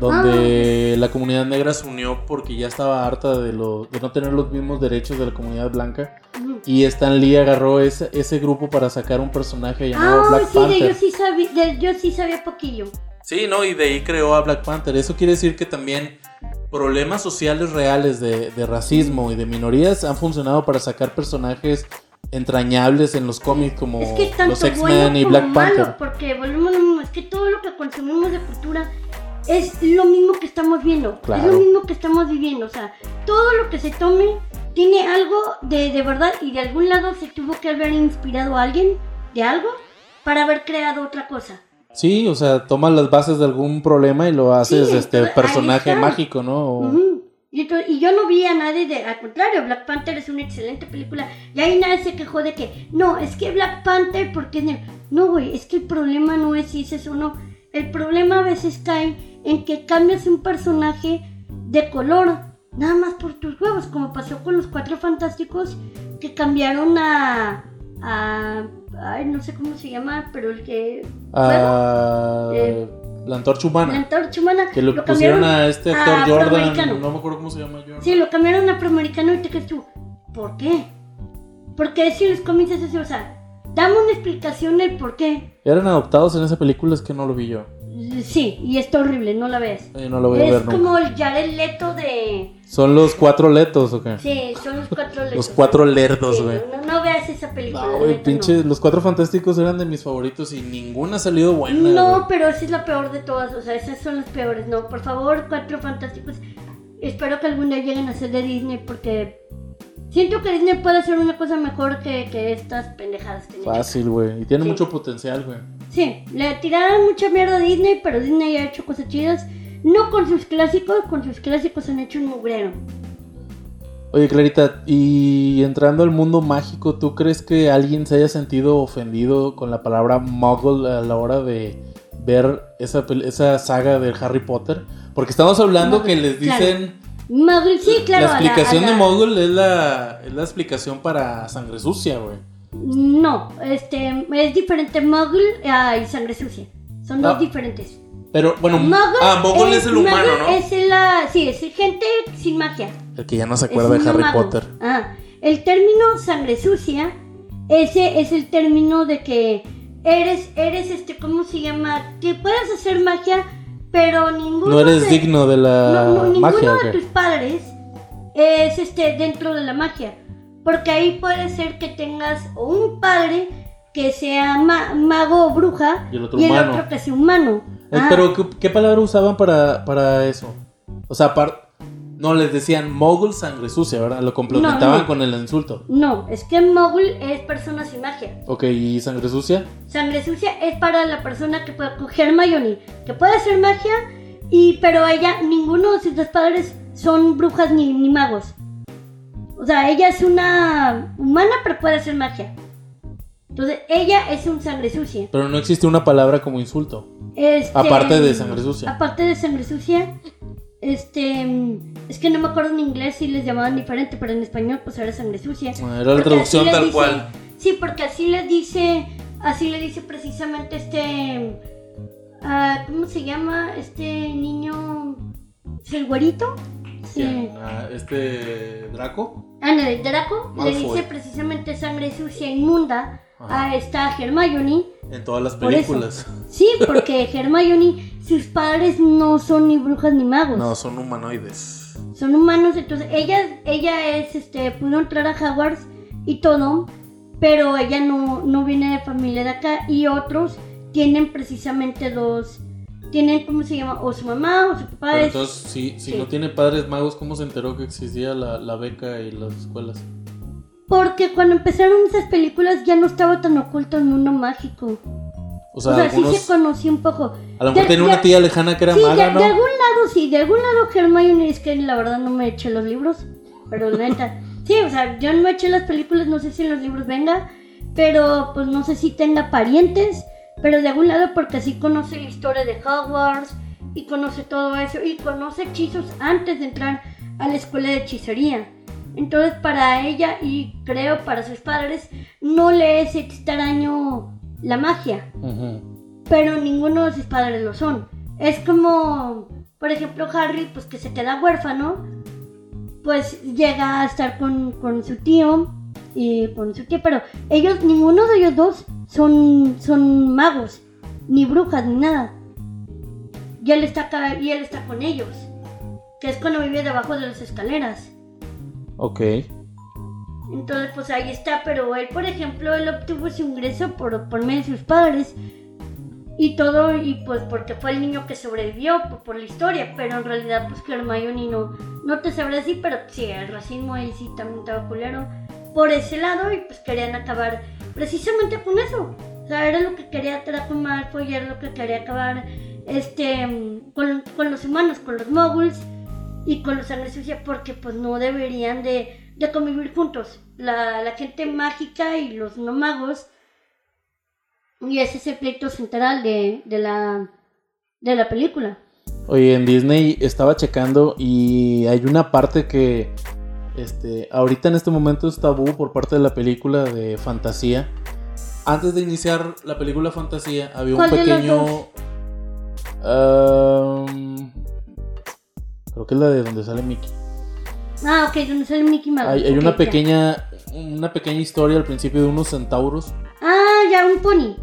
donde la comunidad negra se unió porque ya estaba harta de, lo, de no tener los mismos derechos de la comunidad blanca. Y Stan Lee agarró ese, ese grupo para sacar un personaje llamado Ah, Black sí, de Panther. yo sí sabía, de yo sí sabía poquillo. Sí, no, y de ahí creó a Black Panther. Eso quiere decir que también problemas sociales reales de, de racismo y de minorías han funcionado para sacar personajes entrañables en los cómics como Es que tanto los X-Men bueno y Black malo, Panther. porque volvemos es que todo lo que consumimos de cultura es lo mismo que estamos viendo, Claro. es lo mismo que estamos viviendo, o sea, todo lo que se tome tiene algo de, de verdad y de algún lado se tuvo que haber inspirado a alguien de algo para haber creado otra cosa. Sí, o sea, tomas las bases de algún problema y lo haces Sí, este personaje mágico, ¿no? O- y, yo no vi a nadie de, al contrario, Black Panther es una excelente película y ahí nadie se quejó de que, no, es que Black Panther, porque es. No, güey, es que el problema no es si es eso o no. El problema a veces cae en que cambias un personaje de color, nada más por tus huevos, como pasó con los Cuatro Fantásticos que cambiaron a... a ay, no sé cómo se llama, pero el que... a Eh, la antorcha La humana. antorcha humana. Que lo, lo pusieron a este a actor Jordan, no me acuerdo cómo se llama Jordan. Sí, lo cambiaron a afroamericano y te quedas tú. ¿Por qué? Porque si los cómics es así, o sea, dame una explicación del por qué. Eran adoptados en esa película, es que no lo vi yo. Sí, y está horrible, no la ves. No lo voy a es ver nunca. como el Jared Leto de. ¿Son los cuatro letos o qué? Sí, son los cuatro letos. Los cuatro lerdos, Sí, güey. no, no veas esa película. No, güey, pinche, los cuatro fantásticos eran de mis favoritos y ninguna ha salido buena. No, pero esa es la peor de todas, o sea, esas son las peores. No, por favor, cuatro fantásticos. Espero que algún día lleguen a ser de Disney porque siento que Disney puede hacer una cosa mejor que, que estas pendejadas que. Fácil, güey. Y tiene Sí. mucho potencial, güey. Sí, le tiraron mucha mierda a Disney, pero Disney ha hecho cosas chidas. No con sus clásicos, con sus clásicos han hecho un mugrero. Oye, Clarita, y entrando al mundo mágico, ¿tú crees que alguien se haya sentido ofendido con la palabra muggle a la hora de ver esa, esa saga de Harry Potter? Porque estamos hablando Muggle, que les claro. dicen... Muggle, sí, claro. la a la- explicación a de muggle es la, es la explicación para sangre sucia, güey. No, este, es diferente Muggle ah, y sangre sucia. Son dos Ah. diferentes. Pero, bueno, Muggle ah, muggle es, el humano, Muggle ¿no? Es la, sí, es gente sin magia. El que ya no se Es acuerda de Harry mago. Potter. Ah, el término sangre sucia, ese es el término de que eres, eres este, ¿cómo se llama? Que puedes hacer magia, pero ninguno No eres de- digno de la no, no, ninguno magia, ¿o de tus padres es este dentro de la magia. Porque ahí puede ser que tengas un padre que sea ma- mago o bruja Y el otro el humano. otro que sea humano. Eh, Ah, Pero, ¿qué, qué palabra usaban para, para eso? O sea, no, les decían mogul sangre sucia, ¿verdad? Lo complementaban No, no. con el insulto. No, es que mogul es persona sin magia. Ok, ¿y sangre sucia? Sangre sucia es para la persona que puede coger Hermione, que puede hacer magia, y pero ella, ninguno de sus dos padres son brujas ni, ni magos. O sea, ella es una humana, pero puede hacer magia. Entonces, ella es un sangre sucia. Pero no existe una palabra como insulto. Este, Aparte de sangre sucia. Aparte de sangre sucia, este, es que no me acuerdo en inglés si les llamaban diferente, pero en español pues era sangre sucia. Bueno, Era la traducción tal dice- cual. Sí, porque así le dice, así le dice precisamente este, ah, ¿cómo se llama? Este niño, ¿es el güerito? ¿Quién? Ah, Este Draco. Ándale, Draco le dice precisamente sangre sucia inmunda Ajá. a esta Hermione. En todas las Por películas. Sí, porque Hermione, sus padres no son ni brujas ni magos. No, son humanoides. Son humanos, entonces ella, ella es, este, pudo entrar a Hogwarts y todo, pero ella no, no viene de familia de acá y otros tienen precisamente dos, tienen, ¿cómo se llama? O su mamá o su papá Pero es... entonces, si, si sí. no tiene padres magos, ¿cómo se enteró que existía la, la beca y las escuelas? Porque cuando empezaron esas películas ya no estaba tan oculto el mundo mágico. O O sea, sea, algunos. sí se conocía un poco. a lo mejor de- tenía de- una tía lejana que era Sí, de, maga, ¿no? de algún lado sí, de algún lado Hermione es que la verdad no me eché los libros, pero neta. Sí, o sea, yo no me eché las películas, no sé si en los libros venga, pero pues no sé si tenga parientes, pero de algún lado porque sí conoce la historia de Hogwarts y conoce todo eso y conoce hechizos antes de entrar a la escuela de hechicería. Entonces para ella y creo para sus padres no le es extraño la magia, pero ninguno de sus padres lo son. Es como, por ejemplo, Harry, pues que se queda huérfano, pues llega a estar con, con su tío y con su tía, pero ellos, ninguno de ellos dos son, son magos, ni brujas, ni nada. Y él está acá, y él está con ellos, que es cuando vive debajo de las escaleras. Ok. Entonces, pues ahí está, pero él, por ejemplo, él obtuvo su ingreso por, por medio de sus padres y todo, y pues porque fue el niño que sobrevivió por, por la historia, pero en realidad, pues que Hermione no, no te sabré decir, pero sí, el racismo ahí sí también estaba culero por ese lado y pues querían acabar precisamente con eso. O sea, era lo que quería Draco Malfoy, era lo que quería acabar este, con, con los humanos, con los moguls y con los sangre sucia, porque pues no deberían de, de convivir juntos. La, la gente mágica y los no magos. Y ese es el pleito central de, de, la, de la película. Oye, en Disney estaba checando y hay una parte que este, ahorita en este momento es tabú por parte de la película de fantasía. Antes de iniciar la película fantasía había un ¿Cuál de pequeño... creo que es la de donde sale Mickey. Ah, ok, donde sale Mickey Mouse. Hay, hay una ya. pequeña una pequeña historia al principio de unos centauros. Ah, ya, un pony.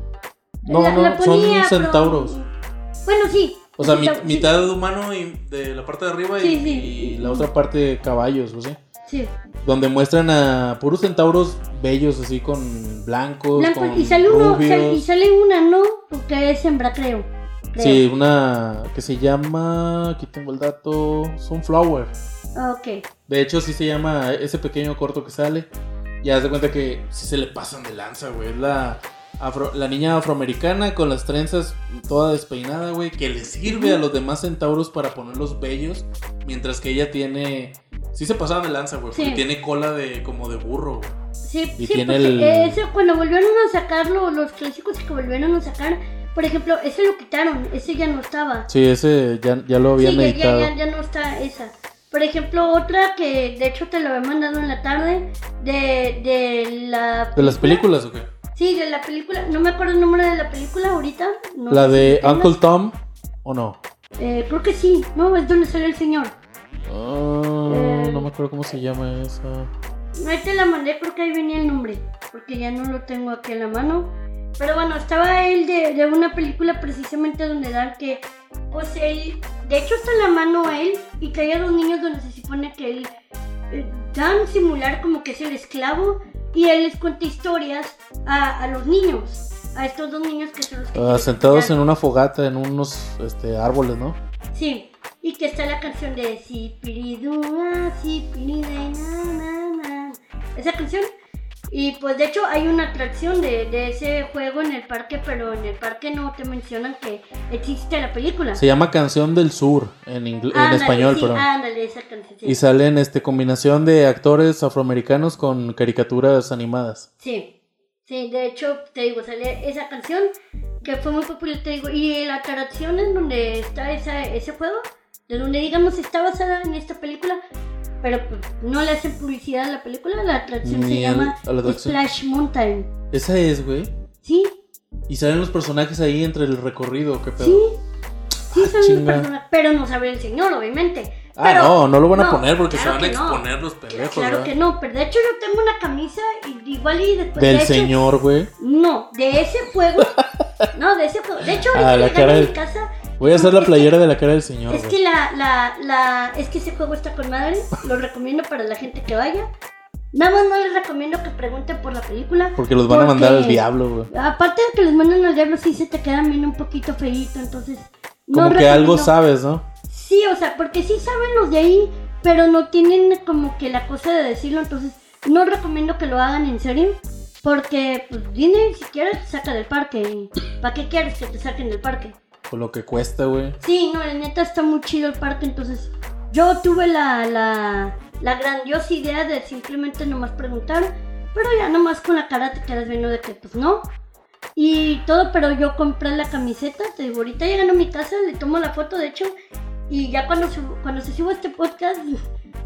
No, La- no, la son ponía, pero- centauros. Bueno, sí. O sea, sí. mitad humano y de la parte de arriba y, Sí, sí. y la otra parte caballos, ¿o sí? Sí. Donde muestran a puros centauros bellos, así con blancos, Blanco, con y sale uno, sal- y sale una, ¿no? Porque es hembra, creo. creo. Sí, una que se llama, aquí tengo el dato, Sunflower. Ah, Ok. De hecho, sí se llama ese pequeño corto que sale. Ya haz de cuenta que sí se le pasan de lanza, güey. Es la, afro- la niña afroamericana con las trenzas toda despeinada, güey. Que le sirve a los demás centauros para ponerlos bellos. Mientras que ella tiene... Sí se pasaban de lanza, güey. Porque Sí. tiene cola de como de burro, güey. Sí, Y sí, tiene porque el- ese cuando volvieron a sacarlo, los clásicos que volvieron a sacar, por ejemplo, ese lo quitaron, ese ya no estaba. Sí, ese ya, ya lo habían Sí, ya, ya, ya, ya no está esa. Por ejemplo, otra que de hecho te lo había mandado en la tarde, de, de la... ¿De las películas o qué? Sí, de la película, no me acuerdo el nombre de la película ahorita. no ¿La si de. Uncle Tom o no? Eh, creo que sí, no, es donde sale el señor. Eh. No me acuerdo cómo se llama esa. Ahí te la mandé, creo que ahí venía el nombre, porque ya no lo tengo aquí en la mano. Pero bueno, estaba él de, de una película precisamente donde dan que, pues él, de hecho está en la mano él y que hay a dos niños donde se supone que él eh, dan simular como que es el esclavo y él les cuenta historias a, a los niños, a estos dos niños que son los que... Ah, sentados en una fogata en unos este, árboles, ¿no? Sí, y que está la canción de Sipiridua, Sipiride, na, na, na. Esa canción. Y pues de hecho hay una atracción de, de ese juego en el parque, pero en el parque no te mencionan que existe la película. Se llama Canción del Sur en, en español, sí, perdón. Ándale, esa canción. Sí. Y salen este combinación de actores afroamericanos con caricaturas animadas. sí, sí, de hecho te digo, sale esa canción que fue muy popular, te digo, y la atracción en donde está esa, ese juego, de donde digamos está basada en esta película, pero pues, no le hacen publicidad a la película, la atracción Ni se al- llama a la atracción. Splash Mountain. Esa es, güey. Sí, Y salen los personajes ahí entre el recorrido, qué pedo. sí, sí Ah, son chinga. personas, pero no sabe el señor, obviamente. Ah, Pero- no, no lo van a no, poner porque claro se van a que no. exponer los pendejos, Claro ¿verdad? que no, pero de hecho yo tengo una camisa igual y después Del de hecho, señor, güey. No, de ese juego. no, de ese juego. De hecho, Ah, ahorita la llegando cara a mi casa. Voy a hacer la playera de la cara del señor, Es güey. que la, la, la, es que ese juego está con madre, lo recomiendo para la gente que vaya. Nada más no les recomiendo que pregunten por la película. Porque los van a mandar al porque- diablo, güey. Aparte de que les mandan al diablo, sí se te quedan bien un poquito feíto, entonces. Como no que algo recomiendo- sabes, ¿no? Sí, o sea, porque sí saben los de ahí, pero no tienen como que la cosa de decirlo, entonces no recomiendo que lo hagan en serio. Porque, pues, Disney si quieres te saca del parque. ¿Para qué quieres que te saquen del parque? Por lo que cuesta, güey. Sí, no, la neta está muy chido el parque, entonces yo tuve la, la, la grandiosa idea de simplemente nomás preguntar, pero ya nomás con la cara te quedas viendo de que pues no. Y todo, pero yo compré la camiseta, te digo, ahorita llegando a mi casa, le tomo la foto de hecho, y ya cuando, subo- cuando se suba este podcast,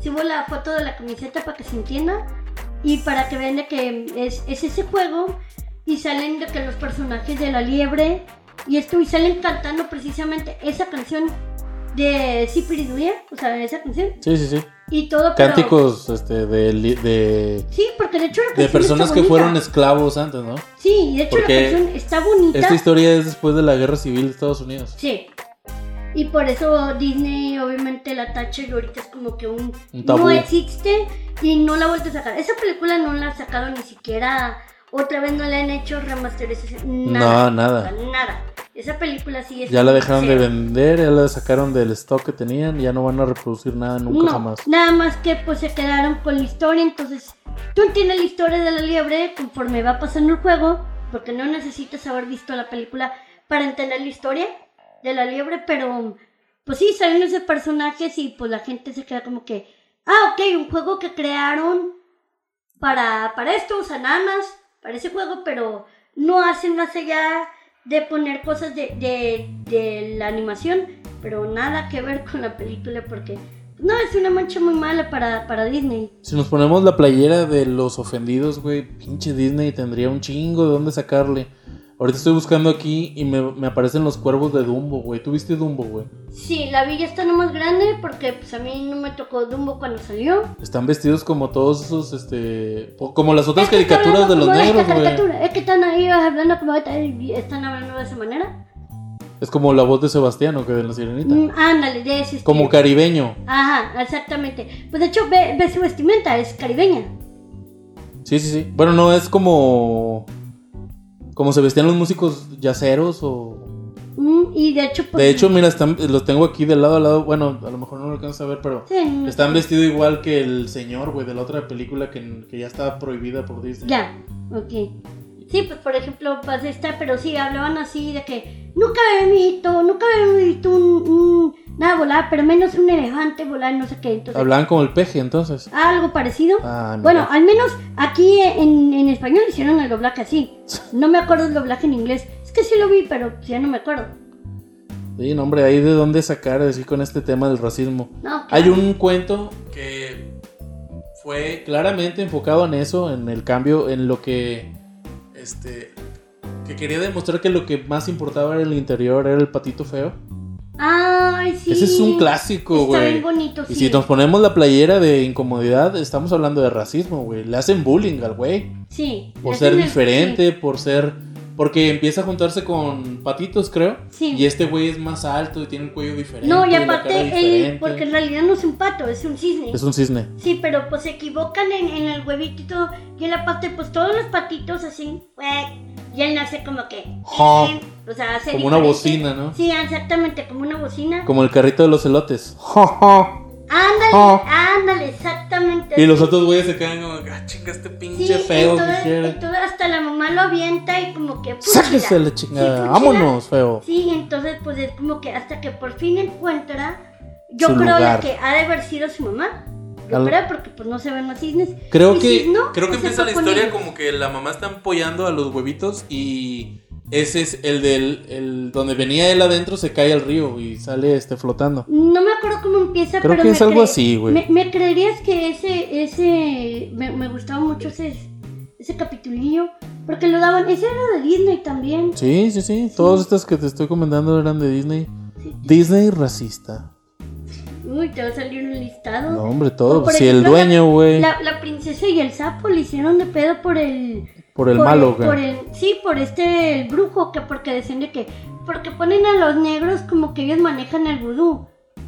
subo la foto de la camiseta para que se entienda y para que vean de que es, es ese juego y salen de que los personajes de la liebre y esto y salen cantando precisamente esa canción de Sipiriduya, o sea, esa canción Sí, sí, sí. y todo pero- Cánticos este, de, de, Sí, porque de hecho la de personas está que fueron esclavos antes, ¿no? Sí, y de hecho Porque la canción está bonita. Esta historia es después de la guerra civil de Estados Unidos. Sí. Y por eso Disney obviamente la tacha y ahorita es como que un, Un tabú. no existe y no la ha vuelto a sacar. Esa película no la ha sacado ni siquiera, otra vez no le han hecho remasterización, nada. No, nada. O sea, nada. Esa película sí es... Ya la dejaron de vender, ya la sacaron del stock que tenían, ya no van a reproducir nada nunca no, jamás. Nada más que pues se quedaron con la historia, entonces tú entiendes la historia de la liebre conforme va pasando el juego, porque no necesitas haber visto la película para entender la historia de la liebre, pero pues sí, salen esos personajes y pues la gente se queda como que, ah, ok, un juego que crearon para, para esto, o sea, nada más para ese juego, pero no hacen más allá de poner cosas de, de, de la animación, pero nada que ver con la película porque no, es una mancha muy mala para, para Disney. Si nos ponemos la playera de los ofendidos, güey, pinche Disney tendría un chingo de dónde sacarle. Ahorita estoy buscando aquí y me, me aparecen los cuervos de Dumbo, güey. ¿Tú viste Dumbo, güey? Sí, la villa está nomás grande porque pues a mí no me tocó Dumbo cuando salió. Están vestidos como todos esos, este... Como las otras Es que caricaturas de los negros, güey. Es que están ahí hablando como están hablando de esa manera. Es como la voz de Sebastián, que de la sirenita. Mm, ándale, de ese Como caribeño. Ajá, exactamente. Pues de hecho ve, ve su vestimenta, es caribeña. Sí, sí, sí. Bueno, no es como... Como se vestían los músicos yaceros o... Mm, y de hecho pues... De hecho, mira, están, los tengo aquí de lado a lado. Bueno, a lo mejor no lo alcanzas a ver, pero... sí, Están vestidos igual que el señor, güey, de la otra película que, que ya estaba prohibida por Disney. Ya, ok. Sí, pues por ejemplo, pues esta, pero sí, hablaban así de que nunca había visto, nunca había visto un, un- nada volar, pero menos un elefante volar, no sé qué. Entonces, Hablaban como el peje, entonces. algo parecido. Ah. Bueno, al menos aquí en, en español hicieron el doblaje así. No me acuerdo el doblaje en inglés. Es que sí lo vi, pero ya no me acuerdo. Sí, no, hombre, hay de dónde sacar así con este tema del racismo. No, Hay claro. un cuento que fue claramente enfocado en eso, en el cambio, en lo que este que quería demostrar que lo que más importaba era el interior, era el patito feo. Ay, sí. Ese es un clásico, Está güey. bien bonito, Y sí. si nos ponemos la playera de incomodidad, estamos hablando de racismo, güey. Le hacen bullying al güey. Sí. Por ser el- diferente, por ser... Porque empieza a juntarse con patitos, creo. Sí. Y este güey es más alto y tiene un cuello diferente. No, y aparte, él, porque en realidad no es un pato, es un cisne. Es un cisne. Sí, pero pues se equivocan en, en el huevito y en la parte, pues todos los patitos así, güey, y él nace como que. Ja. eh, o sea, hace Como una bocina, ¿no? Sí, exactamente, como una bocina. Como el carrito de los elotes. Ja, ja. Ándale, Ja. ándale, exactamente. Y los otros güeyes se quedan como, ah, chinga, este Sí, pinche feo entonces, que entonces hasta la mamá lo avienta y como que. fúchila. Sáquese la Sí, chingada. Vámonos, feo. Sí, entonces pues es como que hasta que por fin encuentra, yo Su creo la lugar. que ha de haber sido su mamá. Yo Al- creo porque pues no se ven los cisnes. Creo Y que, si no, creo que pues, empieza la historia como que la mamá está apoyando a los huevitos y ese es el del el donde venía él adentro se cae al río y sale este flotando. No me acuerdo cómo empieza, Creo pero que me es algo así, güey. Me, me creerías que ese, ese, me, me gustaba mucho ese, ese capitulillo, porque lo daban, ese era de Disney también. Sí, sí, sí. Todas estas que te estoy comentando eran de Disney. Sí. Disney racista. Uy, te va a salir un listado. No, hombre, todo. Si el dueño, güey, La, la princesa y el sapo le hicieron de pedo por el... por el por malo, por el- sí, por este el brujo, que porque decían de que... Porque ponen a los negros como que ellos manejan el vudú.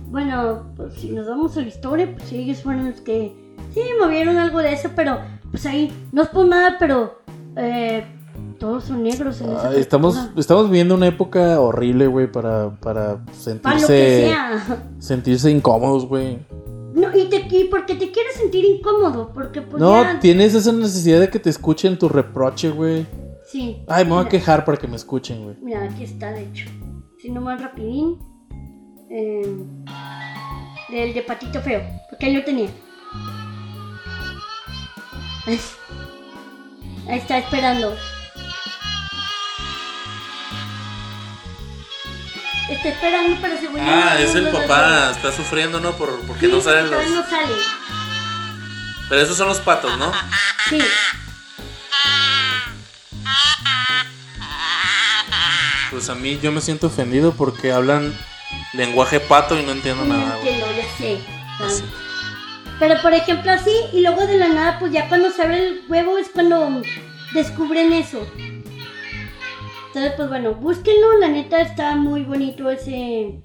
Bueno, pues si nos vamos a la historia, pues ellos fueron los que... Sí, movieron algo de eso, pero pues ahí no es por nada, pero... eh, todos son negros en esa Ay, estamos, estamos viviendo una época horrible, güey, para, para Para lo que sentirse, sea. sentirse incómodos, güey. No, y, te, y porque te quieres sentir incómodo, porque pues No, ya... tienes esa necesidad de que te escuchen tu reproche, güey. Sí. Ay, me voy a quejar para que me escuchen, güey. Mira, aquí está, de hecho. Si no más rapidín. Eh, del de Patito Feo. Porque ahí lo tenía. Ahí está esperando. Está esperando, pero según Ah, no es el papá, está sufriendo, ¿no? Por, porque Sí, no salen los... no sale. Pero esos son los patos, ¿no? Sí. Pues a mí yo me siento ofendido porque hablan lenguaje pato y no entiendo No nada, güey. entiendo, ya sé. Así. Pero por ejemplo así, y luego de la nada, pues ya cuando se abre el huevo es cuando descubren eso. Entonces, pues bueno, búsquenlo, la neta está muy bonito ese...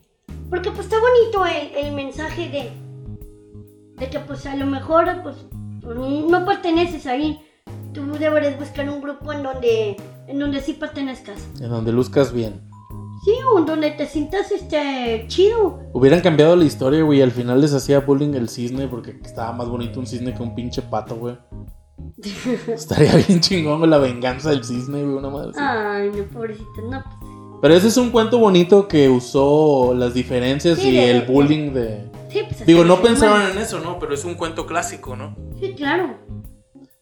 Porque pues está bonito el, el mensaje de... De que pues a lo mejor pues, pues, no perteneces ahí. Tú deberías buscar un grupo en donde, en donde sí pertenezcas. En donde luzcas bien. Sí, o en donde te sientas este chido. Hubieran cambiado la historia, güey. Al final les hacía bullying el cisne porque estaba más bonito un cisne que un pinche pato, güey. Estaría bien chingón güey, la venganza del cisne, güey, una madre así. Ay, no, pobrecito, no. pues, Pero ese es un cuento bonito que usó las diferencias Sí, y de- el bullying de... Sí, pues Digo, no pensaron bueno. en eso, ¿no? Pero es un cuento clásico, ¿no? Sí, claro.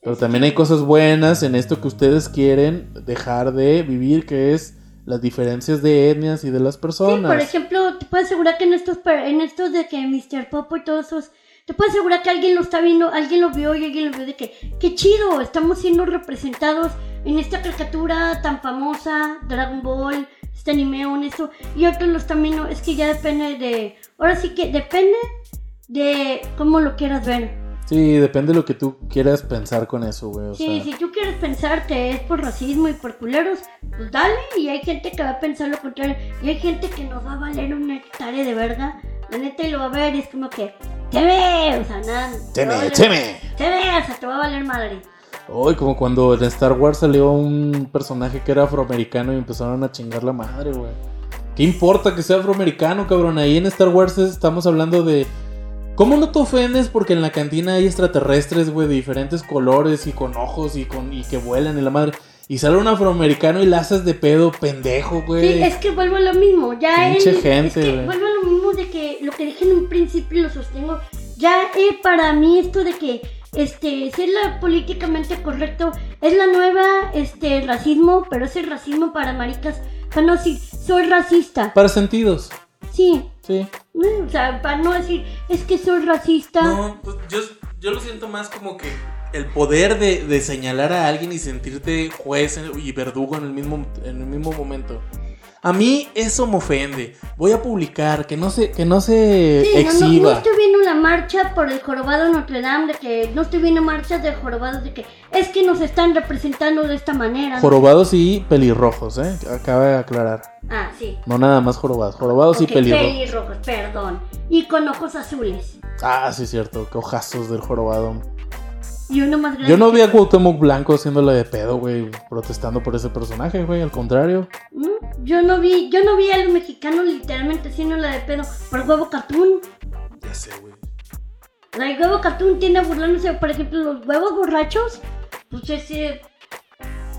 Pero también hay cosas buenas en esto que ustedes quieren dejar de vivir, que es las diferencias de etnias y de las Sí, personas. por ejemplo, te puedo asegurar que en estos, en estos de que Mr. Popo y todos esos, te puedo asegurar que alguien lo está viendo, alguien lo vio y alguien lo vio de que, qué chido, estamos siendo representados en esta caricatura tan famosa, Dragon Ball, este anime honesto, y otros lo están viendo, es que ya depende de, ahora sí que depende de cómo lo quieras ver. Sí, depende de lo que tú quieras pensar con eso, güey. O Sí, sea, si tú quieres pensar que es por racismo y por culeros, pues dale. Y hay gente que va a pensar lo contrario. Y hay gente que nos va a valer una hectárea de verga. La neta y lo va a ver y es como que, te ve, o sea, nada. a valer- ¡Cheme! O sea, te va a valer madre. Hoy, como cuando en Star Wars salió un personaje que era afroamericano y empezaron a chingar la madre, güey. ¿Qué importa que sea afroamericano, cabrón? Ahí en Star Wars estamos hablando de. ¿Cómo no te ofendes porque en la cantina hay extraterrestres, güey, de diferentes colores y con ojos y con y que vuelan y la madre? Y sale un afroamericano y la haces de pedo, pendejo, güey. Sí, es que vuelvo a lo mismo. Ya Pinche gente, es que güey. vuelvo a lo mismo de que lo que dije en un principio lo sostengo. Ya eh, para mí esto de que este ser la políticamente correcto es la nueva este racismo, pero es el racismo para maricas. Para no decir soy racista. Para sentidos, Sí. sí. ¿no? O sea, para no decir es que soy racista. No, pues yo, yo lo siento más como que el poder de, de señalar a alguien y sentirte juez y verdugo en el mismo, en el mismo momento. A mí eso me ofende. Voy a publicar que no se, que no se Sí, no, no, no exhiba. estoy viendo la marcha por el jorobado Notre Dame, de que no estoy viendo marchas de jorobados, de que es que nos están representando de esta manera. Jorobados y pelirrojos, ¿eh? Acaba de aclarar. Ah, sí. No nada más jorobados. Jorobados y pelirrojos. pelirrojos, perdón. Y con ojos azules. Ah, sí, cierto. Qué ojazos del jorobado. Y uno más grande. Yo no vi a Cuauhtémoc Blanco haciéndole de pedo, güey, protestando por ese personaje, güey. Al contrario. ¿Mm? Yo no vi, yo no vi a los mexicanos literalmente haciendo la de pedo por huevo cartoon. Ya sé, güey. O sea, el huevo cartoon tiene burlándose, por ejemplo, los huevos borrachos. Pues ese.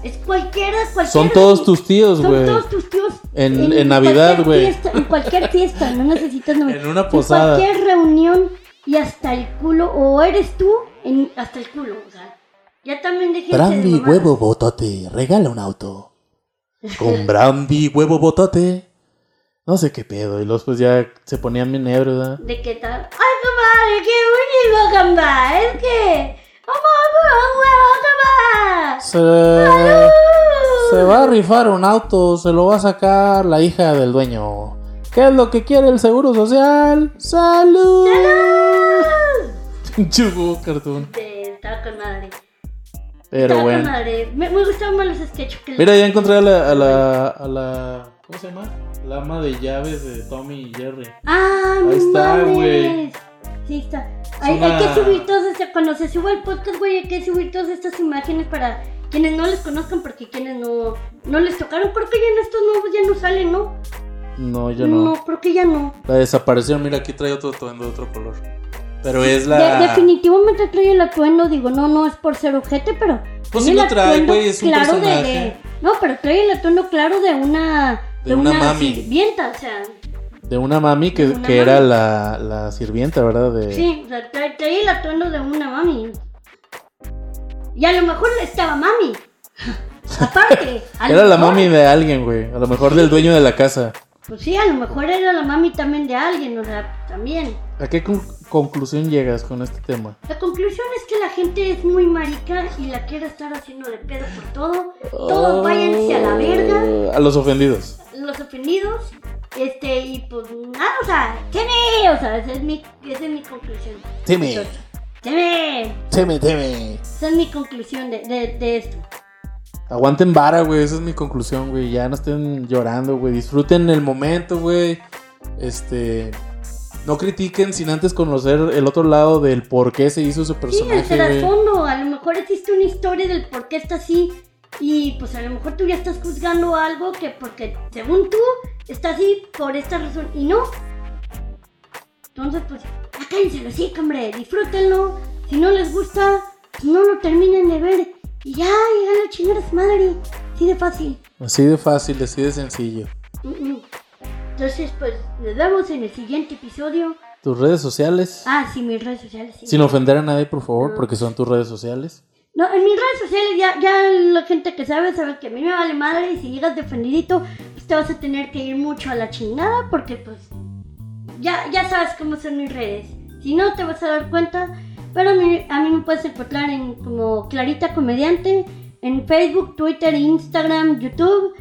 Es cualquiera, cualquiera. Son todos tus tíos, Son güey. todos tus tíos. En- en Navidad, cualquier güey. fiesta- En cualquier fiesta, no necesitas. En una posada. En cualquier reunión y hasta el culo, o eres tú en, hasta el culo, o sea. Ya también dejé Brandy, huevo, botote, regala un auto. Con brandy, huevo, botote. No sé qué pedo. Y luego pues ya se ponían bien ebrios, ¿verdad? ¿De qué tal? ¡Ay, comadre! ¡Qué bonito, compadre! Es que. ¡Vamos un huevo, Se, se va a rifar un auto, se lo va a sacar la hija del dueño. ¿Qué es lo que quiere el seguro social? ¡Salud! Huevo cartoon. compadre! Estaba con madre. Pero Estaba con bueno. madre. Me, me gustaban más los sketches que Mira, ya encontré a la, a la, a la. ¿Cómo se llama? La ama de llaves de Tommy y Jerry. Ah, Ahí está, güey. Sí, está. Hay, una- hay que subir todas estas. Cuando se suba el podcast, güey, hay que subir todas estas imágenes para quienes no les conozcan, porque quienes no, no les tocaron. Creo que ya en estos nuevos ya no salen, ¿no? No, yo no. creo que ya no. La desapareció, mira, aquí trae otro atuendo de otro color. Pero es De- la. definitivamente trae el atuendo, digo, no, no es por ser ojete, pero. Pues sí lo trae, güey, es un claro de- personaje. de- No, pero trae el atuendo claro de una. De una mami. sirvienta, o sea. De una mami que, De una que era la, la sirvienta, ¿verdad? De... Sí, o sea, trae, trae el atuendo de una mami. Y a lo mejor estaba mami. Aparte. Era la mejor- mami de alguien, güey. A lo mejor del dueño de la casa. Pues sí, a lo mejor era la mami también de alguien, o sea, también. ¿A qué con- conclusión llegas con este tema? La conclusión es que la gente es muy marica y la quiere estar haciendo de pedo por todo. Todos váyanse a la verga. Oh, A los ofendidos. Los ofendidos. Este, y pues nada, o sea, teme, o sea, esa es mi, esa es mi conclusión. Teme. Teme. Teme, teme. Esa es mi conclusión de, de, de esto. Aguanten vara, güey. Esa es mi conclusión, güey. Ya no estén llorando, güey. Disfruten el momento, güey. Este. No critiquen sin antes conocer el otro lado del por qué se hizo ese Sí, el personaje, trasfondo, a lo mejor existe una historia del por qué está así. Y pues a lo mejor tú ya estás juzgando algo que porque según tú está así por esta razón y no. Entonces pues, ya cállenselo así, hombre, disfrútenlo. Si no les gusta, pues no lo terminen de ver. Y ya, llegan a chingar a su madre. Así de fácil. Así de fácil, así de sencillo. Mm, mm. Entonces pues, nos vemos en el siguiente episodio. Tus redes sociales. Ah, sí, mis redes sociales. sí. Sin ofender a nadie, por favor, No. porque son tus redes sociales. No, en mis redes sociales ya, ya la gente que sabe sabe que a mí me vale madre y si llegas defendidito, pues te vas a tener que ir mucho a la chingada porque pues ya, ya sabes cómo son mis redes. Si no, te vas a dar cuenta. Pero a mí, a mí me puedes encontrar en como Clarita Comediante en Facebook, Twitter, Instagram, YouTube.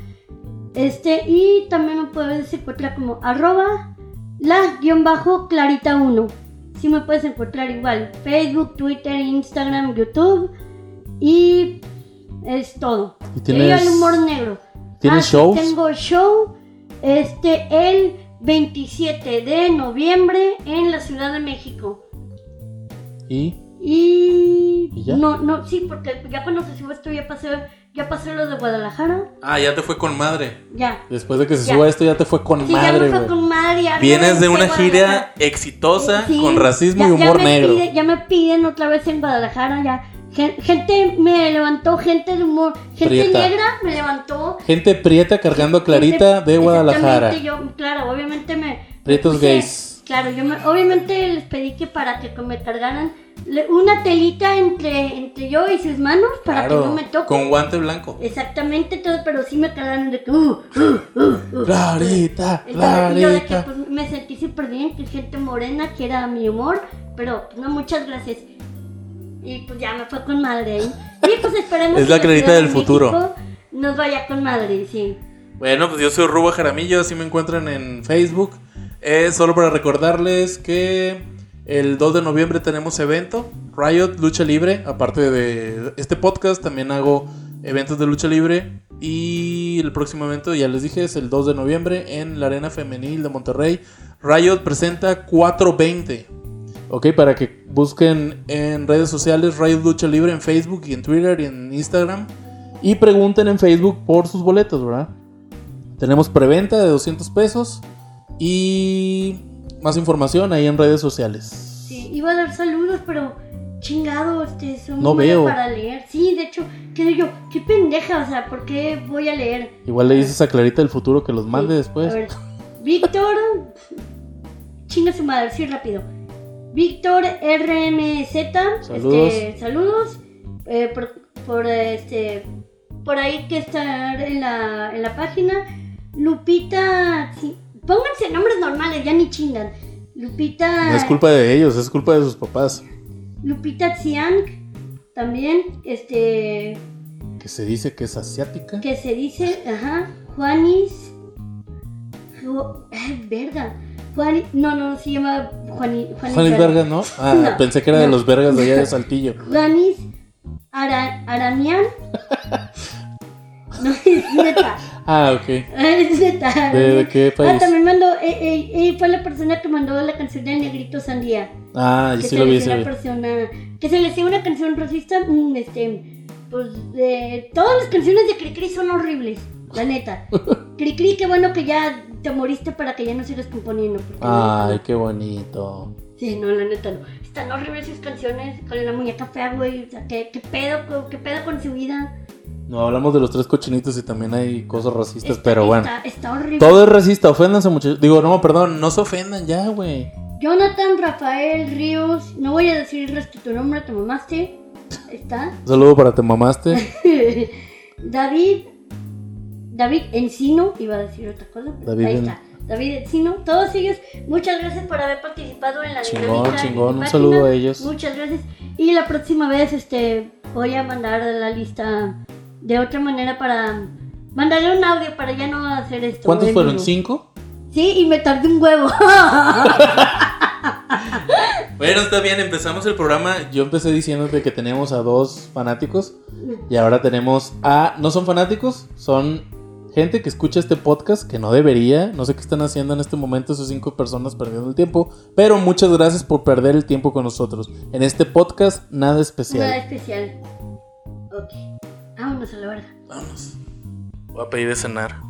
Este, y también me puedes encontrar como arroba la guion bajo clarita 1. Si me puedes encontrar igual. Facebook, Twitter, Instagram, YouTube. Y es todo. ¿Y tienes- el humor negro. ¿Tienes Ah, sí, shows? Tengo show este el 27 de noviembre en la Ciudad de México. Y Y, ¿Y ya? no, no, sí, porque ya cuando se suba esto ya pasé, ya pasé lo de Guadalajara. Ah, ya te fue con madre. Ya. Después de que se Ya. suba esto, ya te fue con Sí, ya madre, me fue con madre. ya Vienes no de una gira exitosa Sí, con racismo ya- y humor negro. pide- ya me piden otra vez en Guadalajara, ya. Gen- Gente me levantó, gente de humor, gente Prieta. negra me levantó. Gente prieta cargando a Clarita Gente- de Guadalajara. Yo, claro, obviamente me. Prietos gays. Claro, yo me- obviamente les pedí que para que me cargaran una telita entre, entre yo y sus manos para que no me toque. con guante blanco. Exactamente todo, pero sí me cargaron de que. Uh, uh, uh, uh. Clarita, Entonces, yo de que pues, me sentí súper bien, que gente morena, que era mi humor, pero pues, no, muchas gracias. Y pues ya me fue con madre ahí. Y pues esperemos Es la que Clarita del futuro. México Nos vaya con madre, sí. Bueno, pues yo soy Rubo Jaramillo, así me encuentran en Facebook. Es solo para recordarles que el 2 de noviembre tenemos evento, Riot Lucha Libre. Aparte de este podcast, también hago eventos de lucha libre. Y el próximo evento, ya les dije, es el 2 de noviembre en la Arena Femenil de Monterrey. Riot presenta 420. Ok, para que busquen en redes sociales Riot Lucha Libre en Facebook y en Twitter y en Instagram. Y pregunten en Facebook por sus boletos, ¿verdad? Tenemos preventa de 200 pesos y más información ahí en redes sociales. Sí, iba a dar saludos, pero chingado, este, son No veo. para leer. Sí, de hecho, quedé yo, qué pendeja, o sea, ¿por qué voy a leer? Igual le dices a Clarita del futuro que los mande Sí, después. A ver, Víctor, chinga su madre, sí, rápido. Víctor RMZ, Saludos. este, saludos. eh, por, por, este, por ahí que está en la, en la página. Lupita, sí, pónganse nombres normales, ya ni chingan. Lupita. No es culpa de ellos, es culpa de sus papás. Lupita Xiang, también, este, Que se dice que es asiática. que se dice, ajá, Juanis, Ju- ay, verga, Juanis, no, no, se llama Juani, Juanis, Juanis Vergas, ¿no? Ah, No, pensé que era de los vergas de allá de Saltillo. Juanis Ara, Aranian, no, es neta, Ah, ok. ¿De, de qué Ah, país? también mandó, eh, eh, eh, fue la persona que mandó la canción del Negrito Sandía. Ah, y que sí lo vi, una persona que se le hacía una canción racista mm, este pues todas las canciones de Cricri son horribles la neta Cricri qué bueno que ya te moriste para que ya no sigas componiendo Ay, neta, qué bonito. sí no la neta no están horribles sus canciones con la muñeca fea güey o sea qué, qué pedo qué pedo con su vida No, hablamos de los tres cochinitos y también hay cosas racistas, Está- pero bueno. está, está horrible Todo es racista, oféndanse muchachos. Digo, no, perdón, no se ofendan ya, güey. Jonathan Rafael Ríos no voy a decir el resto de tu nombre te mamaste está Un saludo para te mamaste. David, David Encino, iba a decir otra cosa, pero David ahí En- está. David Encino, todos ellos, muchas gracias por haber participado en la Chingón, dinámica chingón, un saludo a ellos. Muchas gracias. Y la próxima vez este voy a mandar la lista de otra manera para Mándale un audio para ya no hacer esto. ¿Cuántos fueron? vivo. ¿Cinco? Sí, y me tardé un huevo. Bueno, está bien, empezamos el programa. Yo empecé diciéndote que teníamos a dos fanáticos y ahora tenemos a... No son fanáticos, son gente que escucha este podcast que no debería. No sé qué están haciendo en este momento esas cinco personas perdiendo el tiempo. Pero muchas gracias por perder el tiempo con nosotros. En este podcast, nada Nada especial. especial. Ok. Vámonos a la verdad. Vámonos. Voy a pedir de cenar.